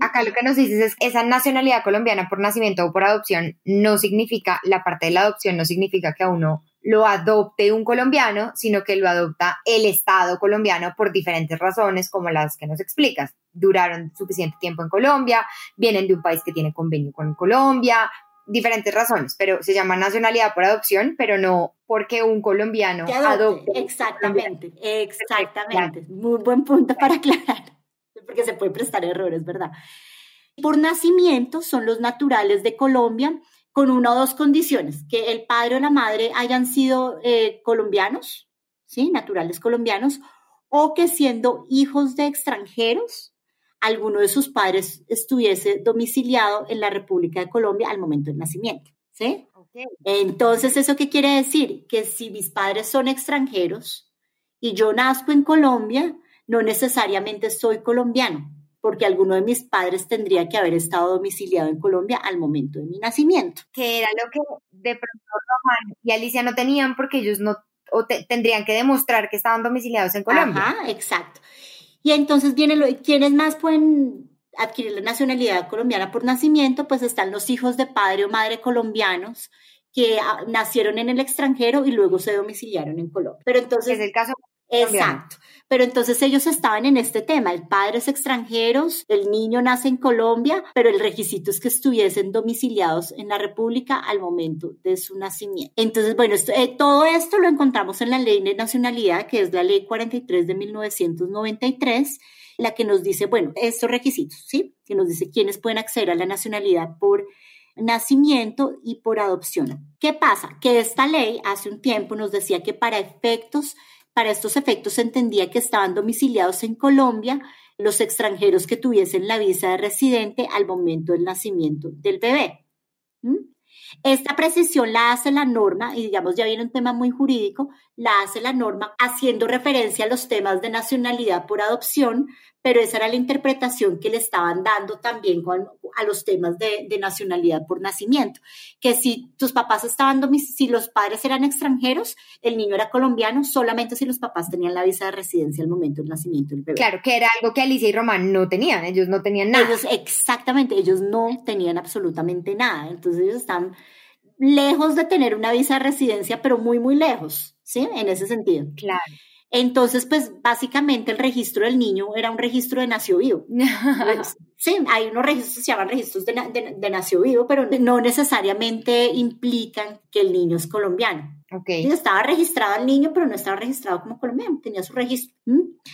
Acá lo que nos dices es esa nacionalidad colombiana por nacimiento o por adopción no significa, la parte de la adopción no significa que a uno lo adopte un colombiano, sino que lo adopta el Estado colombiano por diferentes razones, como las que nos explicas. Duraron suficiente tiempo en Colombia, vienen de un país que tiene convenio con Colombia, diferentes razones, pero se llama nacionalidad por adopción, pero no porque un colombiano adopte. Exactamente, exactamente. Muy buen punto para aclarar porque se puede prestar errores, ¿verdad? Por nacimiento son los naturales de Colombia con una o dos condiciones, que el padre o la madre hayan sido eh, colombianos, ¿sí? Naturales colombianos, o que siendo hijos de extranjeros, alguno de sus padres estuviese domiciliado en la República de Colombia al momento del nacimiento, ¿sí? Entonces, ¿eso qué quiere decir? Que si mis padres son extranjeros y yo nazco en Colombia, no necesariamente soy colombiano. Porque alguno de mis padres tendría que haber estado domiciliado en Colombia al momento de mi nacimiento. Que era lo que de pronto Román y Alicia no tenían porque ellos no o tendrían que demostrar que estaban domiciliados en Colombia. Ajá, exacto. Y entonces viene lo, ¿quiénes más pueden adquirir la nacionalidad colombiana por nacimiento? Pues están los hijos de padre o madre colombianos que ah, nacieron en el extranjero y luego se domiciliaron en Colombia. Pero entonces es el caso Exacto. Pero entonces ellos estaban en este tema, el padre es extranjero, el niño nace en Colombia, pero el requisito es que estuviesen domiciliados en la República al momento de su nacimiento. Entonces, bueno, eh, todo esto lo encontramos en la ley de nacionalidad, que es la ley 43 de 1993, la que nos dice, bueno, estos requisitos, ¿sí? Que nos dice quiénes pueden acceder a la nacionalidad por nacimiento y por adopción. ¿Qué pasa? Que esta ley hace un tiempo nos decía que para efectos para estos efectos se entendía que estaban domiciliados en Colombia los extranjeros que tuviesen la visa de residente al momento del nacimiento del bebé. Esta precisión la hace la norma, y digamos ya viene un tema muy jurídico, la hace la norma haciendo referencia a los temas de nacionalidad por adopción, pero esa era la interpretación que le estaban dando también a los temas de, nacionalidad por nacimiento, que si tus papás estaban, si los padres eran extranjeros, el niño era colombiano solamente si los papás tenían la visa de residencia al momento del nacimiento del bebé. Claro, que era algo que Alicia y Román no tenían, ellos no tenían nada. Ellos, exactamente, ellos no tenían absolutamente nada, entonces ellos están lejos de tener una visa de residencia, pero muy, muy lejos, ¿sí? En ese sentido. Claro. Entonces, pues básicamente el registro del niño era un registro de nació vivo. <laughs> sí, hay unos registros que se llaman registros de, de, nació vivo, pero no necesariamente implican que el niño es colombiano. Okay. Estaba registrado el niño, pero no estaba registrado como colombiano, tenía su registro.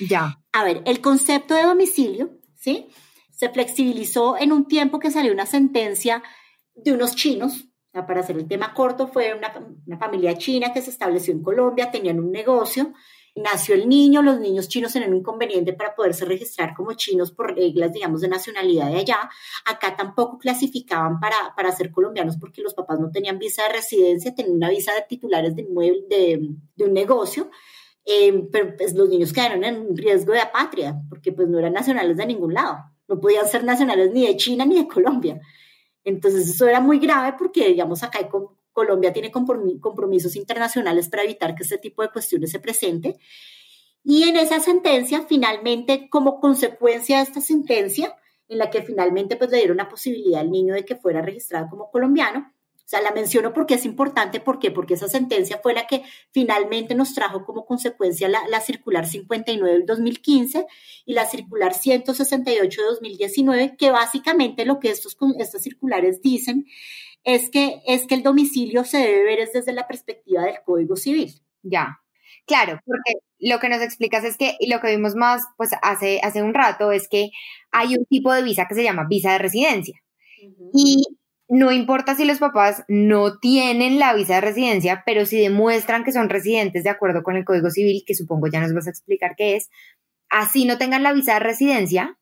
Ya. A ver, el concepto de domicilio, ¿sí? Se flexibilizó en un tiempo que salió una sentencia de unos chinos, para hacer el tema corto, fue una, familia china que se estableció en Colombia, tenían un negocio nació el niño, los niños chinos tenían un inconveniente para poderse registrar como chinos por reglas, digamos, de nacionalidad de allá. Acá tampoco clasificaban para, para ser colombianos porque los papás no tenían visa de residencia, tenían una visa de titulares de un negocio. Eh, pero pues los niños quedaron en riesgo de apatria porque pues no eran nacionales de ningún lado, no podían ser nacionales ni de China ni de Colombia. Entonces eso era muy grave porque, digamos, acá hay Colombia tiene compromisos internacionales para evitar que este tipo de cuestiones se presente. Y en esa sentencia, finalmente, como consecuencia de esta sentencia, en la que finalmente pues, le dieron la posibilidad al niño de que fuera registrado como colombiano, o sea, la menciono porque es importante, ¿por qué? Porque esa sentencia fue la que finalmente nos trajo como consecuencia la, la circular 59 del 2015 y la circular 168 de 2019, que básicamente lo que estos, estas circulares dicen es que, es que el domicilio se debe ver desde la perspectiva del Código Civil. Ya, claro, porque lo que nos explicas es que, y lo que vimos más pues hace, hace un rato, es que hay un tipo de visa que se llama visa de residencia. Y no importa si los papás no tienen la visa de residencia, pero si demuestran que son residentes de acuerdo con el Código Civil, que supongo ya nos vas a explicar qué es, así no tengan la visa de residencia,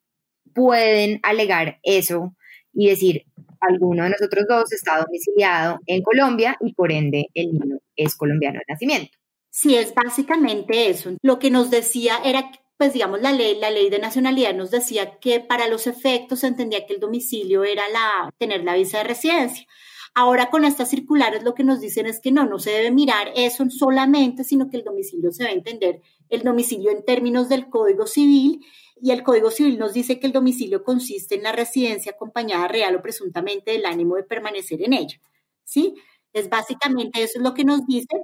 pueden alegar eso y decir, alguno de nosotros dos está domiciliado en Colombia y por ende el niño es colombiano de nacimiento. Sí, es básicamente eso. Lo que nos decía era, pues digamos, la ley, la ley de nacionalidad nos decía que para los efectos se entendía que el domicilio era la, tener la visa de residencia. Ahora con estas circulares lo que nos dicen es que no, no se debe mirar eso solamente, sino que el domicilio se debe entender el domicilio en términos del Código Civil y el Código Civil nos dice que el domicilio consiste en la residencia acompañada real o presuntamente del ánimo de permanecer en ella. ¿Sí? Es básicamente eso es lo que nos dice.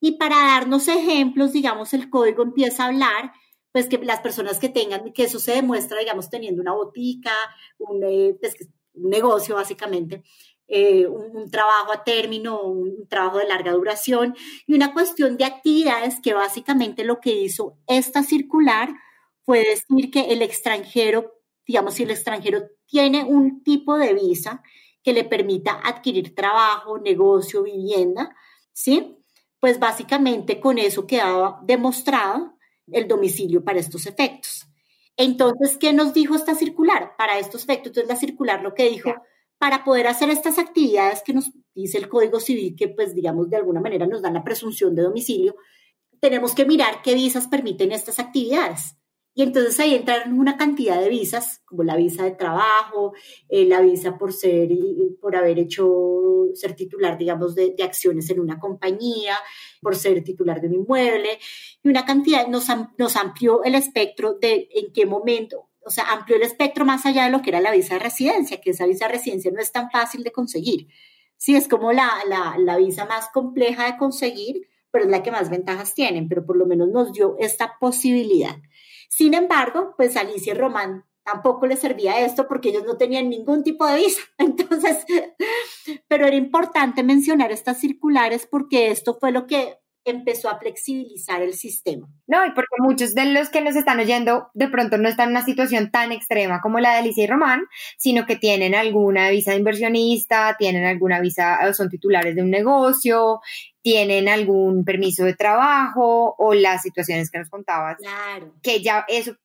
Y para darnos ejemplos, digamos, el código empieza a hablar, pues que las personas que tengan, que eso se demuestra, digamos, teniendo una botica, un, eh, pues, negocio básicamente, eh, un, un, trabajo a término, un trabajo de larga duración y una cuestión de actividades que básicamente lo que hizo esta circular puede decir que el extranjero, digamos, si el extranjero tiene un tipo de visa que le permita adquirir trabajo, negocio, vivienda, ¿sí? Pues básicamente con eso quedaba demostrado el domicilio para estos efectos. Entonces, ¿qué nos dijo esta circular para estos efectos? Entonces, la circular lo que dijo, para poder hacer estas actividades que nos dice el Código Civil, que pues digamos de alguna manera nos dan la presunción de domicilio, tenemos que mirar qué visas permiten estas actividades Y entonces ahí entraron una cantidad de visas, como la visa de trabajo, eh, la visa por ser, por haber hecho, ser titular, digamos, de, de, acciones en una compañía, por ser titular de un inmueble, y una cantidad, nos, nos amplió el espectro de en qué momento, o sea, amplió el espectro más allá de lo que era la visa de residencia, que esa visa de residencia no es tan fácil de conseguir. Sí, es como la, la, la visa más compleja de conseguir, pero es la que más ventajas tienen, pero por lo menos nos dio esta posibilidad. Sin embargo, pues Alicia y Román tampoco les servía esto porque ellos no tenían ningún tipo de visa. <laughs> Entonces, pero era importante mencionar estas circulares porque esto fue lo que empezó a flexibilizar el sistema. No, y porque muchos de los que nos están oyendo de pronto no están en una situación tan extrema como la de Alicia y Román, sino que tienen alguna visa de inversionista, tienen alguna visa, son titulares de un negocio, tienen algún permiso de trabajo o las situaciones que nos contabas. Claro. Que ya eso,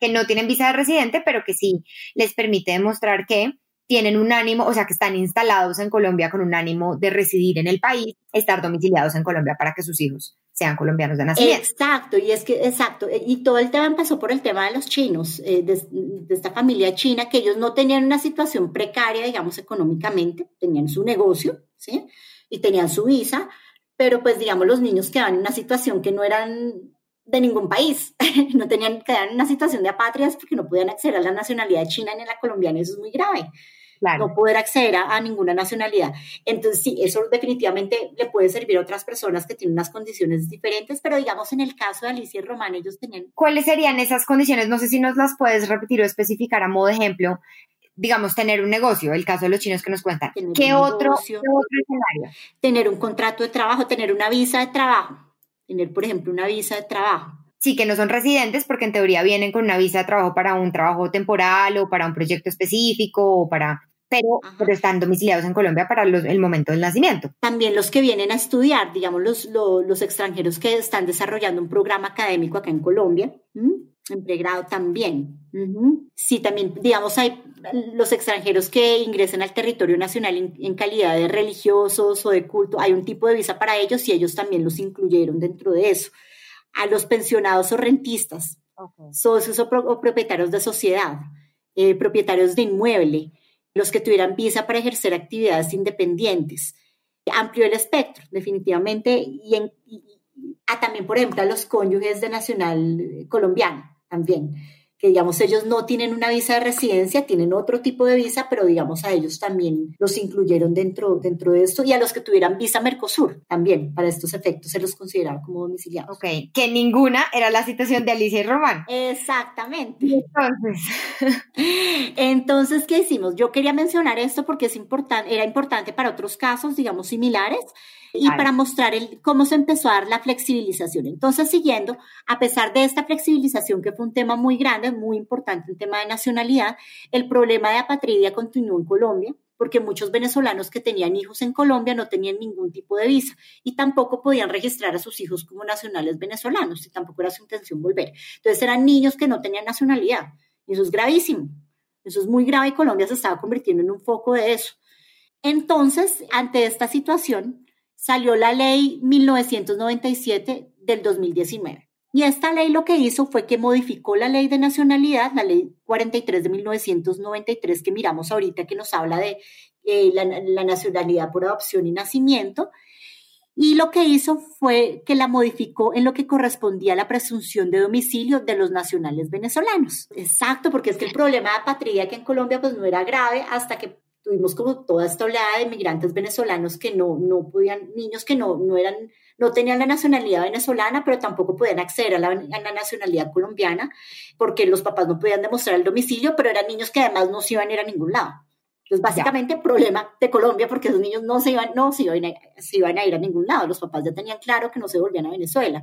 que no tienen visa de residente, pero que sí les permite demostrar que tienen un ánimo, o sea, que están instalados en Colombia con un ánimo de residir en el país, estar domiciliados en Colombia para que sus hijos sean colombianos de nacimiento. Exacto, y es que, exacto, y todo el tema empezó por el tema de los chinos, eh, de, de, esta familia china, que ellos no tenían una situación precaria, digamos, económicamente, tenían su negocio, ¿sí? Y tenían su visa, pero pues digamos los niños quedaban en una situación que no eran de ningún país, <laughs> no tenían, quedaban en una situación de apatrias porque no podían acceder a la nacionalidad china ni a la colombiana, eso es muy grave. No poder acceder a, ninguna nacionalidad. Entonces, sí, eso definitivamente le puede servir a otras personas que tienen unas condiciones diferentes, pero digamos en el caso de Alicia y Román, ellos tenían... ¿Cuáles serían esas condiciones? No sé si nos las puedes repetir o especificar a modo de ejemplo digamos, tener un negocio, el caso de los chinos que nos cuentan. ¿Qué otro, ¿Qué otro escenario? Tener un contrato de trabajo, tener una visa de trabajo, tener, por ejemplo, una visa de trabajo. Sí, que no son residentes porque en teoría vienen con una visa de trabajo para un trabajo temporal o para un proyecto específico o para pero, pero, están domiciliados en Colombia para los, el momento del nacimiento. También los que vienen a estudiar, digamos, los, los, los extranjeros que están desarrollando un programa académico acá en Colombia, en pregrado también. Sí, también, digamos, hay los extranjeros que ingresen al territorio nacional en, calidad de religiosos o de culto, hay un tipo de visa para ellos y ellos también los incluyeron dentro de eso. A los pensionados o rentistas, socios o, propietarios de sociedad, eh, propietarios de inmueble, los que tuvieran visa para ejercer actividades independientes. Amplió el espectro, definitivamente, y, en, a también, por ejemplo, a los cónyuges de nacional colombiano también, que digamos ellos no tienen una visa de residencia, tienen otro tipo de visa, pero digamos a ellos también los incluyeron dentro, dentro de esto y a los que tuvieran visa Mercosur también para estos efectos se los consideraba como domiciliados. Ok, que ninguna era la situación de Alicia y Román. Exactamente. entonces? <laughs> entonces, ¿qué hicimos? Yo quería mencionar esto porque es importante, era importante para otros casos, digamos, similares y para mostrar el, cómo se empezó a dar la flexibilización. Entonces, siguiendo, a pesar de esta flexibilización, que fue un tema muy grande, muy importante, un tema de nacionalidad, el problema de apatridia continuó en Colombia, porque muchos venezolanos que tenían hijos en Colombia no tenían ningún tipo de visa y tampoco podían registrar a sus hijos como nacionales venezolanos y tampoco era su intención volver. Entonces eran niños que no tenían nacionalidad y eso es gravísimo. Eso es muy grave y Colombia se estaba convirtiendo en un foco de eso. Entonces, ante esta situación, salió la ley 1997 del 2019. Y esta ley lo que hizo fue que modificó la ley de nacionalidad, la ley 43 de 1993 que miramos ahorita, que nos habla de eh, la, la nacionalidad por adopción y nacimiento. Y lo que hizo fue que la modificó en lo que correspondía a la presunción de domicilio de los nacionales venezolanos. Exacto, porque es que el problema de patria que en Colombia pues no era grave hasta que tuvimos como toda esta oleada de migrantes venezolanos que no, no podían, niños que no, no eran, no tenían la nacionalidad venezolana, pero tampoco podían acceder a la, a la, nacionalidad colombiana, porque los papás no podían demostrar el domicilio, pero eran niños que además no se iban a ir a ningún lado. Entonces, básicamente, ya. problema de Colombia, porque los niños no se iban, no se iban, a, se iban a ir a ningún lado. Los papás ya tenían claro que no se volvían a Venezuela.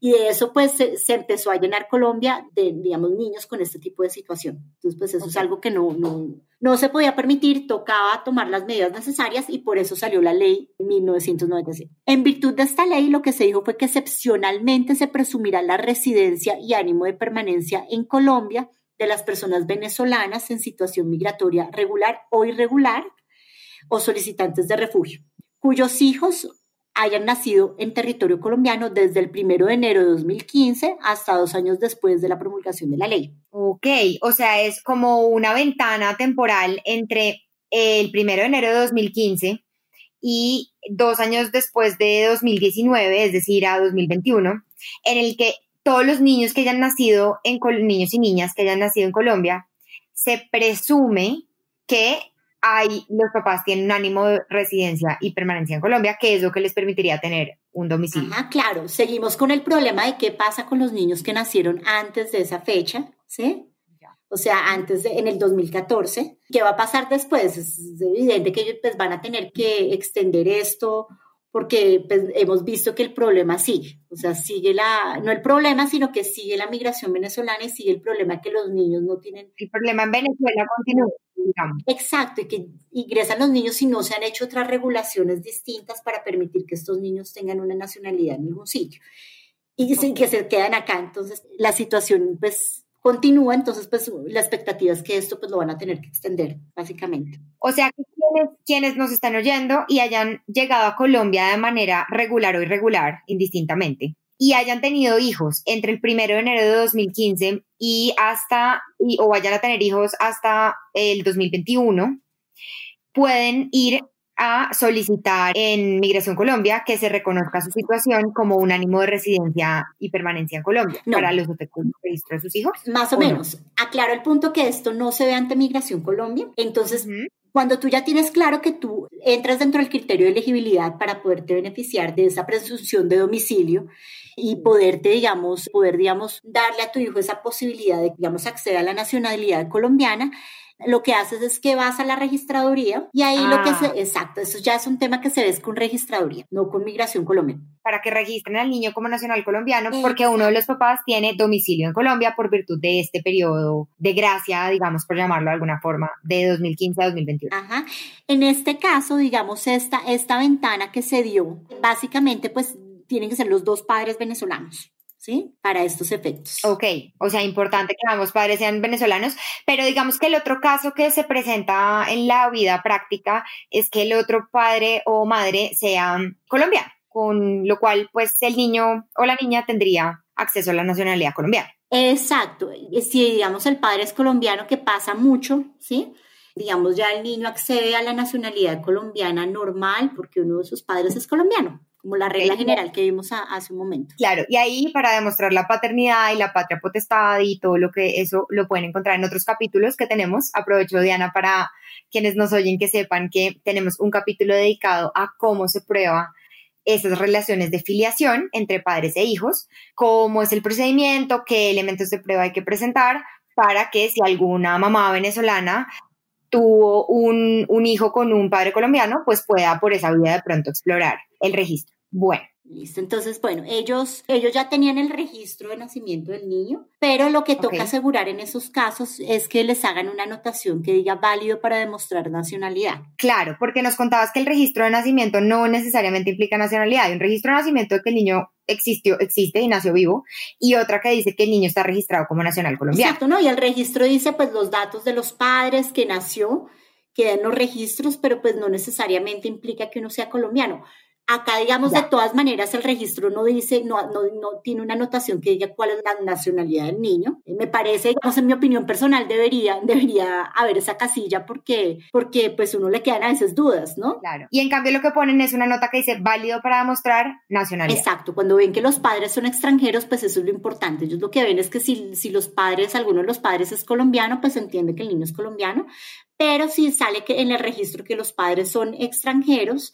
Y de eso, pues, se, se empezó a llenar Colombia de, digamos, niños con este tipo de situación. Entonces, pues, eso okay. es algo que no, no, no se podía permitir, tocaba tomar las medidas necesarias y por eso salió la ley 1997. En virtud de esta ley, lo que se dijo fue que excepcionalmente se presumirá la residencia y ánimo de permanencia en Colombia de las personas venezolanas en situación migratoria regular o irregular o solicitantes de refugio, cuyos hijos hayan nacido en territorio colombiano desde el primero de enero de 2015 hasta dos años después de la promulgación de la ley. Ok, o sea, es como una ventana temporal entre el primero de enero de 2015 y dos años después de 2019, es decir, a 2021, en el que todos los niños que hayan nacido en niños y niñas que hayan nacido en Colombia, se presume que hay, los papás tienen un ánimo de residencia y permanencia en Colombia, que es lo que les permitiría tener un domicilio. Ah, claro. Seguimos con el problema de qué pasa con los niños que nacieron antes de esa fecha, ¿sí? O sea, antes de, en el 2014. ¿Qué va a pasar después? Es evidente que ellos pues, van a tener que extender esto porque pues, hemos visto que el problema sigue, o sea, sigue la, no el problema, sino que sigue la migración venezolana y sigue el problema que los niños no tienen. El problema en Venezuela continúa. Digamos. Exacto, y que ingresan los niños y no se han hecho otras regulaciones distintas para permitir que estos niños tengan una nacionalidad en ningún sitio y que se quedan acá. Entonces, la situación, pues, continúa, entonces pues la expectativa es que esto pues lo van a tener que extender, básicamente. O sea que quienes, nos están oyendo y hayan llegado a Colombia de manera regular o irregular, indistintamente, y hayan tenido hijos entre el primero de enero de 2015 y hasta, o vayan a tener hijos hasta el 2021, pueden ir a solicitar en Migración Colombia que se reconozca su situación como un ánimo de residencia y permanencia en Colombia para los efectos del registro de sus hijos? Más o, menos. Aclaro el punto que esto no se ve ante Migración Colombia. Entonces, cuando tú ya tienes claro que tú entras dentro del criterio de elegibilidad para poderte beneficiar de esa presunción de domicilio, y poderte, digamos, poder, digamos, darle a tu hijo esa posibilidad de, digamos, acceder a la nacionalidad colombiana, lo que haces es que vas a la registraduría y ahí lo que se, ah. exacto, eso ya es un tema que se ve con registraduría, no con migración colombiana. Para que registren al niño como nacional colombiano, porque uno de los papás tiene domicilio en Colombia por virtud de este periodo de gracia, digamos, por llamarlo de alguna forma, de 2015 a 2021. Ajá. En este caso, digamos, esta, esta ventana que se dio, básicamente, pues tienen que ser los dos padres venezolanos. ¿Sí? Para estos efectos. Ok, o sea, importante que ambos padres sean venezolanos, pero digamos que el otro caso que se presenta en la vida práctica es que el otro padre o madre sea colombiano, con lo cual pues el niño o la niña tendría acceso a la nacionalidad colombiana. Exacto, si digamos el padre es colombiano, que pasa mucho, ¿sí? Digamos ya el niño accede a la nacionalidad colombiana normal porque uno de sus padres es colombiano como la regla general que vimos hace un momento. Claro, y ahí para demostrar la paternidad y la patria potestad y todo lo que eso lo pueden encontrar en otros capítulos que tenemos. Aprovecho, Diana, para quienes nos oyen que sepan que tenemos un capítulo dedicado a cómo se prueba esas relaciones de filiación entre padres e hijos, cómo es el procedimiento, qué elementos de prueba hay que presentar para que si alguna mamá venezolana tuvo un, un hijo con un padre colombiano, pues pueda por esa vía de pronto explorar el registro. Bueno. Listo, entonces, bueno, ellos, ellos ya tenían el registro de nacimiento del niño, pero lo que toca asegurar en esos casos es que les hagan una anotación que diga válido para demostrar nacionalidad. Claro, porque nos contabas que el registro de nacimiento no necesariamente implica nacionalidad. Hay un registro de nacimiento de que el niño existió, existe y nació vivo, y otra que dice que el niño está registrado como nacional colombiano. ¿no? Y el registro dice pues los datos de los padres que nació, quedan los registros, pero pues no necesariamente implica que uno sea colombiano. Acá, digamos, de todas maneras, el registro no dice, no, no, no, tiene una anotación que diga cuál es la nacionalidad del niño. Me parece, digamos, en mi opinión personal, debería, debería haber esa casilla porque, porque pues uno le quedan a veces dudas, ¿no? Claro. Y en cambio lo que ponen es una nota que dice válido para demostrar nacionalidad. Exacto. Cuando ven que los padres son extranjeros, pues eso es lo importante. Ellos lo que ven es que si, si los padres, alguno de los padres es colombiano, pues entiende que el niño es colombiano. Pero si sale que en el registro que los padres son extranjeros,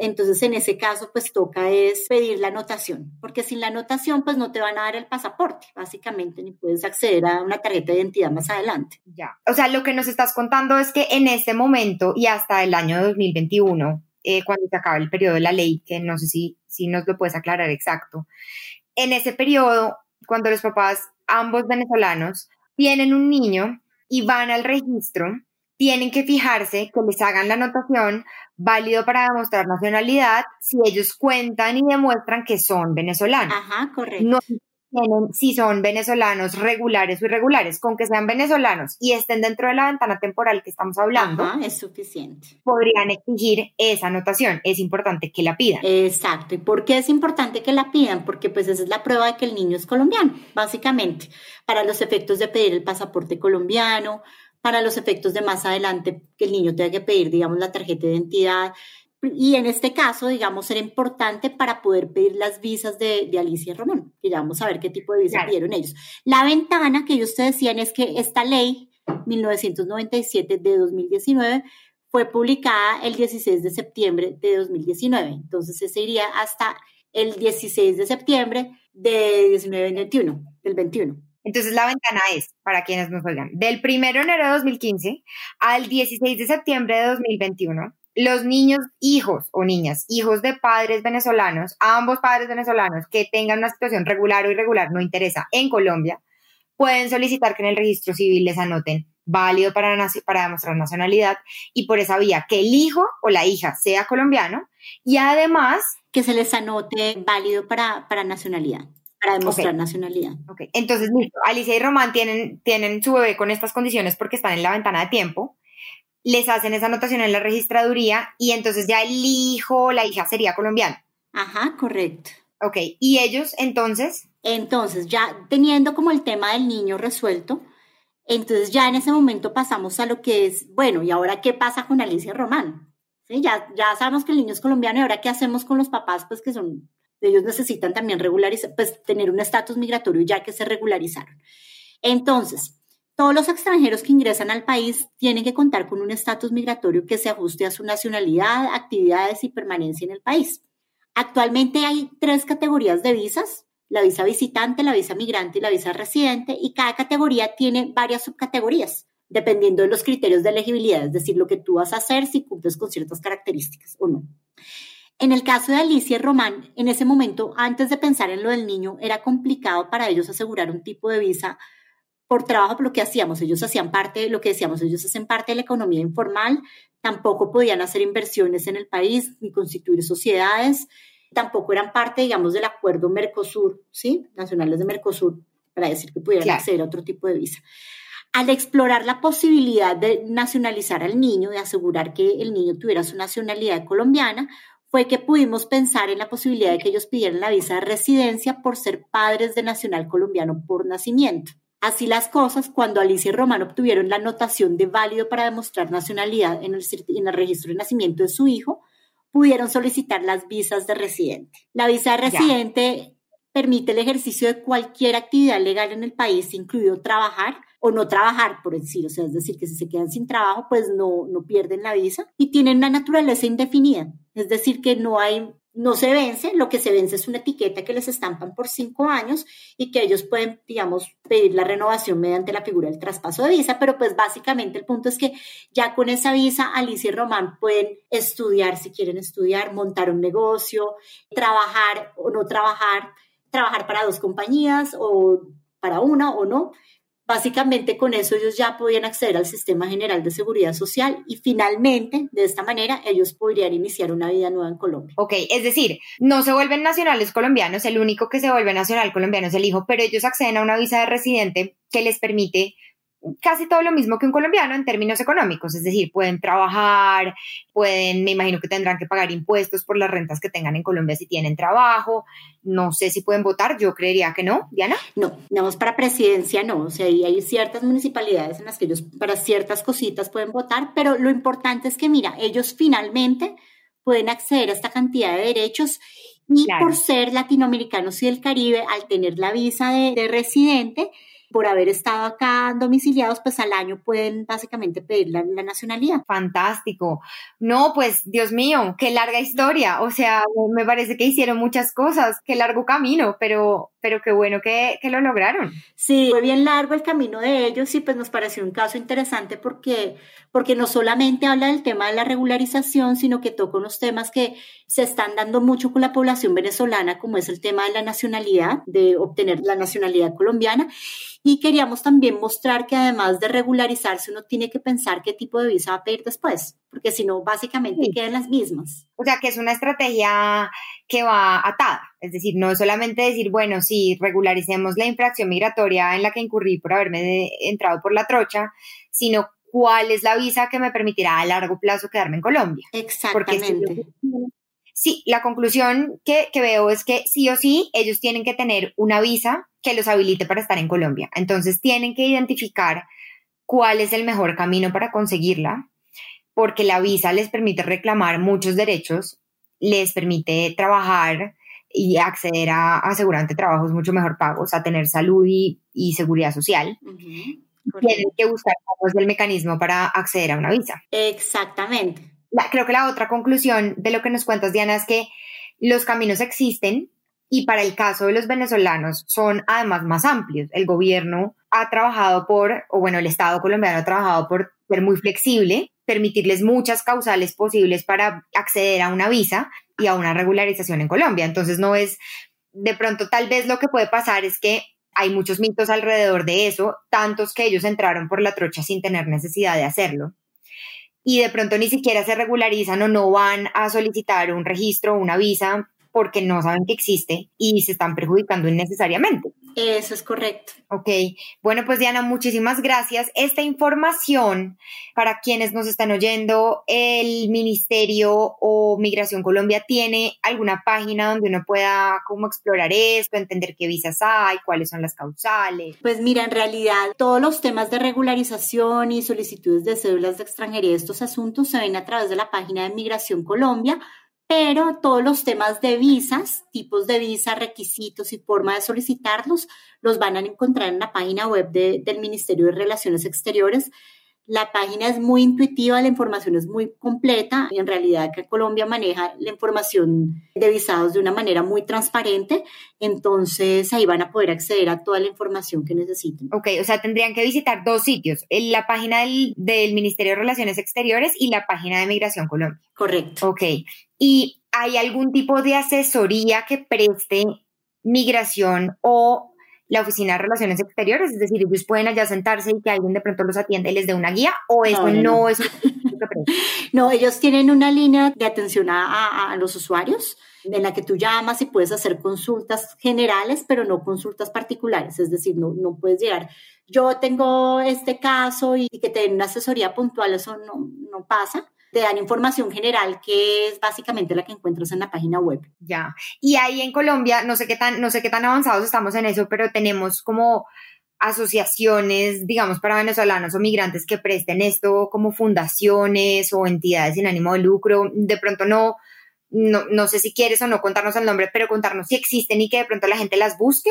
entonces, en ese caso, pues toca es pedir la anotación, porque sin la anotación, pues no te van a dar el pasaporte, básicamente, ni puedes acceder a una tarjeta de identidad más adelante. Ya. O sea, lo que nos estás contando es que en este momento y hasta el año 2021, eh, cuando se acaba el periodo de la ley, que no sé si, si nos lo puedes aclarar exacto, en ese periodo, cuando los papás, ambos venezolanos, tienen un niño y van al registro, tienen que fijarse que les hagan la anotación válido para demostrar nacionalidad si ellos cuentan y demuestran que son venezolanos. Ajá, correcto. No tienen si son venezolanos regulares o irregulares. Con que sean venezolanos y estén dentro de la ventana temporal que estamos hablando, es suficiente. Podrían exigir esa anotación. Es importante que la pidan. Exacto. ¿Y por qué es importante que la pidan? Porque pues esa es la prueba de que el niño es colombiano, básicamente, para los efectos de pedir el pasaporte colombiano, para los efectos de más adelante que el niño tenga que pedir, digamos, la tarjeta de identidad, y en este caso, digamos, era importante para poder pedir las visas de, Alicia Román, que ya vamos a ver qué tipo de visa pidieron ellos. La ventana que ellos te decían es que esta ley 1997 de 2019 fue publicada el 16 de septiembre de 2019. Entonces, ese iría hasta el 16 de septiembre de 1921, del 21. Entonces la ventana es, para quienes nos oigan, del 1 de enero de 2015 al 16 de septiembre de 2021 los niños, hijos o niñas, hijos de padres venezolanos, ambos padres venezolanos que tengan una situación regular o irregular, no interesa, en Colombia, pueden solicitar que en el registro civil les anoten válido para, para demostrar nacionalidad y por esa vía que el hijo o la hija sea colombiano y además que se les anote válido para, para nacionalidad para demostrar nacionalidad. Okay. Entonces, listo. Alicia y Román tienen, tienen su bebé con estas condiciones porque están en la ventana de tiempo les hacen esa anotación en la registraduría y entonces ya el hijo o la hija sería colombiano. Ajá, correcto. Ok, ¿y ellos entonces? Entonces, ya teniendo como el tema del niño resuelto, entonces ya en ese momento pasamos a lo que es, bueno, ¿y ahora qué pasa con Alicia Román? ¿Sí? Ya, ya sabemos que el niño es colombiano y ahora qué hacemos con los papás, pues que son, ellos necesitan también regularizar, pues tener un estatus migratorio ya que se regularizaron. Entonces, todos los extranjeros que ingresan al país tienen que contar con un estatus migratorio que se ajuste a su nacionalidad, actividades y permanencia en el país. Actualmente hay tres categorías de visas, la visa visitante, la visa migrante y la visa residente, y cada categoría tiene varias subcategorías, dependiendo de los criterios de elegibilidad, es decir, lo que tú vas a hacer si cumples con ciertas características o no. En el caso de Alicia y Román, en ese momento, antes de pensar en lo del niño, era complicado para ellos asegurar un tipo de visa por trabajo por lo que hacíamos. Ellos hacían parte, lo que decíamos, ellos hacen parte de la economía informal, tampoco podían hacer inversiones en el país ni constituir sociedades, tampoco eran parte, digamos, del acuerdo Mercosur, ¿sí? Nacionales de Mercosur, para decir que pudieran acceder a otro tipo de visa. Al explorar la posibilidad de nacionalizar al niño, de asegurar que el niño tuviera su nacionalidad colombiana, fue que pudimos pensar en la posibilidad de que ellos pidieran la visa de residencia por ser padres de nacional colombiano por nacimiento. Así las cosas, cuando Alicia y Román obtuvieron la anotación de válido para demostrar nacionalidad en el, en el registro de nacimiento de su hijo, pudieron solicitar las visas de residente. La visa de residente permite el ejercicio de cualquier actividad legal en el país, incluido trabajar o no trabajar, por decir, o sea, es decir, que si se quedan sin trabajo, pues no, no pierden la visa y tienen una naturaleza indefinida, es decir, que no hay no se vence, lo que se vence es una etiqueta que les estampan por cinco años y que ellos pueden, digamos, pedir la renovación mediante la figura del traspaso de visa, pero pues básicamente el punto es que ya con esa visa Alicia y Román pueden estudiar si quieren estudiar, montar un negocio, trabajar o no trabajar, trabajar para dos compañías o para una o no, Básicamente con eso ellos ya podían acceder al sistema general de seguridad social y finalmente, de esta manera, ellos podrían iniciar una vida nueva en Colombia. Ok, es decir, no se vuelven nacionales colombianos, el único que se vuelve nacional colombiano es el hijo, pero ellos acceden a una visa de residente que les permite casi todo lo mismo que un colombiano en términos económicos, es decir, pueden trabajar, pueden, me imagino que tendrán que pagar impuestos por las rentas que tengan en Colombia si tienen trabajo, no sé si pueden votar, yo creería que no, Diana. No, no, para presidencia no, o sea, hay ciertas municipalidades en las que ellos para ciertas cositas pueden votar, pero lo importante es que, mira, ellos finalmente pueden acceder a esta cantidad de derechos y por ser latinoamericanos y del Caribe, al tener la visa de, de residente, por haber estado acá domiciliados, pues al año pueden básicamente pedir la, nacionalidad. Fantástico. No, pues Dios mío, qué larga historia. O sea, me parece que hicieron muchas cosas, qué largo camino, pero, pero qué bueno que, que lo lograron. Sí, fue bien largo el camino de ellos y pues nos pareció un caso interesante porque, porque no solamente habla del tema de la regularización, sino que toca unos temas que se están dando mucho con la población venezolana, como es el tema de la nacionalidad, de obtener la nacionalidad colombiana Y queríamos también mostrar que además de regularizarse, uno tiene que pensar qué tipo de visa va a pedir después, porque si no, básicamente quedan las mismas. O sea, que es una estrategia que va atada. Es decir, no solamente decir, bueno, sí, regularicemos la infracción migratoria en la que incurrí por haberme entrado por la trocha, sino cuál es la visa que me permitirá a largo plazo quedarme en Colombia. Exactamente. Sí, la conclusión que, que, veo es que sí o sí ellos tienen que tener una visa que los habilite para estar en Colombia. Entonces tienen que identificar cuál es el mejor camino para conseguirla, porque la visa les permite reclamar muchos derechos, les permite trabajar y acceder a asegurante trabajos mucho mejor pagos, a tener salud y, y seguridad social tienen que buscar cómo es el mecanismo para acceder a una visa. Exactamente. Creo que la otra conclusión de lo que nos cuentas, Diana, es que los caminos existen y para el caso de los venezolanos son además más amplios. El gobierno ha trabajado por, o bueno, el Estado colombiano ha trabajado por ser muy flexible, permitirles muchas causales posibles para acceder a una visa y a una regularización en Colombia. Entonces no es, de pronto tal vez lo que puede pasar es que hay muchos mitos alrededor de eso, tantos que ellos entraron por la trocha sin tener necesidad de hacerlo. Y de pronto ni siquiera se regularizan o no van a solicitar un registro una visa porque no saben que existe y se están perjudicando innecesariamente. Eso es correcto. Ok, bueno pues Diana, muchísimas gracias. Esta información para quienes nos están oyendo, el Ministerio o Migración Colombia tiene alguna página donde uno pueda como explorar esto, entender qué visas hay, cuáles son las causales. Pues mira, en realidad todos los temas de regularización y solicitudes de cédulas de extranjería, estos asuntos se ven a través de la página de Migración Colombia pero todos los temas de visas, tipos de visa, requisitos y forma de solicitarlos, los van a encontrar en la página web del Ministerio de Relaciones Exteriores. La página es muy intuitiva, la información es muy completa. En realidad, que Colombia maneja la información de visados de una manera muy transparente. Entonces, ahí van a poder acceder a toda la información que necesiten. Ok, o sea, tendrían que visitar dos sitios, la página del, del Ministerio de Relaciones Exteriores y la página de Migración Colombia. Correcto. Ok, ¿y hay algún tipo de asesoría que preste migración o la Oficina de Relaciones Exteriores, es decir, ellos pueden allá sentarse y que alguien de pronto los atiende y les dé una guía, o eso no, es... <laughs> no, ellos tienen una línea de atención a, a, los usuarios en la que tú llamas y puedes hacer consultas generales, pero no consultas particulares, es decir, no, no puedes llegar, yo tengo este caso y que te den una asesoría puntual, eso no, no pasa te dan información general que es básicamente la que encuentras en la página web. Ya. Y ahí en Colombia, no sé qué tan, no sé qué tan avanzados estamos en eso, pero tenemos como asociaciones, digamos, para venezolanos o migrantes que presten esto como fundaciones o entidades sin ánimo de lucro. De pronto no, no, no sé si quieres o no contarnos el nombre, pero contarnos si existen y que de pronto la gente las busque.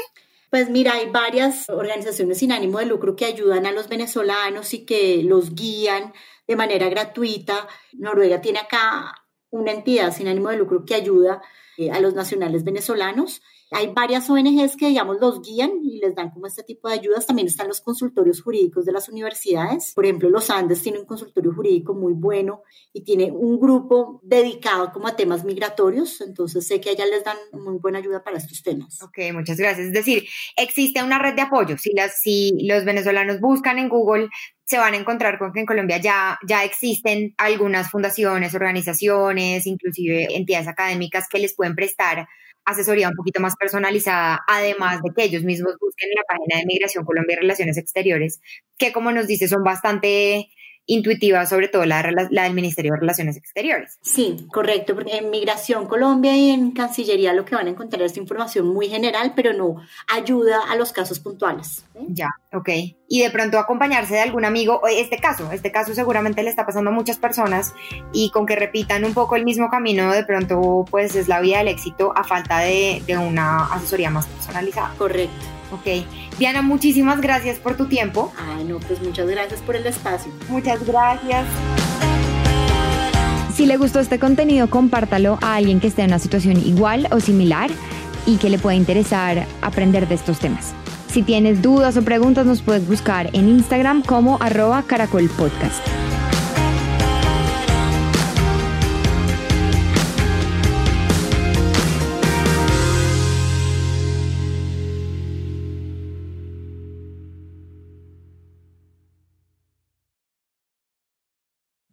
Pues mira, hay varias organizaciones sin ánimo de lucro que ayudan a los venezolanos y que los guían de manera gratuita. Noruega tiene acá una entidad sin ánimo de lucro que ayuda eh, a los nacionales venezolanos hay varias ONGs que, digamos, los guían y les dan como este tipo de ayudas. También están los consultorios jurídicos de las universidades. Por ejemplo, los Andes tiene un consultorio jurídico muy bueno y tiene un grupo dedicado como a temas migratorios. Entonces sé que allá les dan muy buena ayuda para estos temas. Ok, muchas gracias. Es decir, existe una red de apoyo. Si, las, si los venezolanos buscan en Google se van a encontrar con que en Colombia ya, ya existen algunas fundaciones, organizaciones, inclusive entidades académicas que les pueden prestar asesoría un poquito más personalizada, además de que ellos mismos busquen en la página de Migración Colombia y Relaciones Exteriores, que como nos dice son bastante intuitiva, sobre todo la, la, del Ministerio de Relaciones Exteriores. Sí, correcto, porque en Migración Colombia y en Cancillería lo que van a encontrar es información muy general, pero no ayuda a los casos puntuales. Ya, ok. Y de pronto acompañarse de algún amigo, este caso, este caso seguramente le está pasando a muchas personas y con que repitan un poco el mismo camino, de pronto pues es la vía del éxito a falta de, de una asesoría más personalizada. Correcto. Ok. Diana, muchísimas gracias por tu tiempo. Ay, no, pues muchas gracias por el espacio. Muchas gracias. Si le gustó este contenido, compártalo a alguien que esté en una situación igual o similar y que le pueda interesar aprender de estos temas. Si tienes dudas o preguntas, nos puedes buscar en Instagram como arroba caracolpodcast.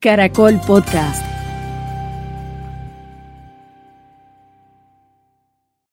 Caracol Podcast.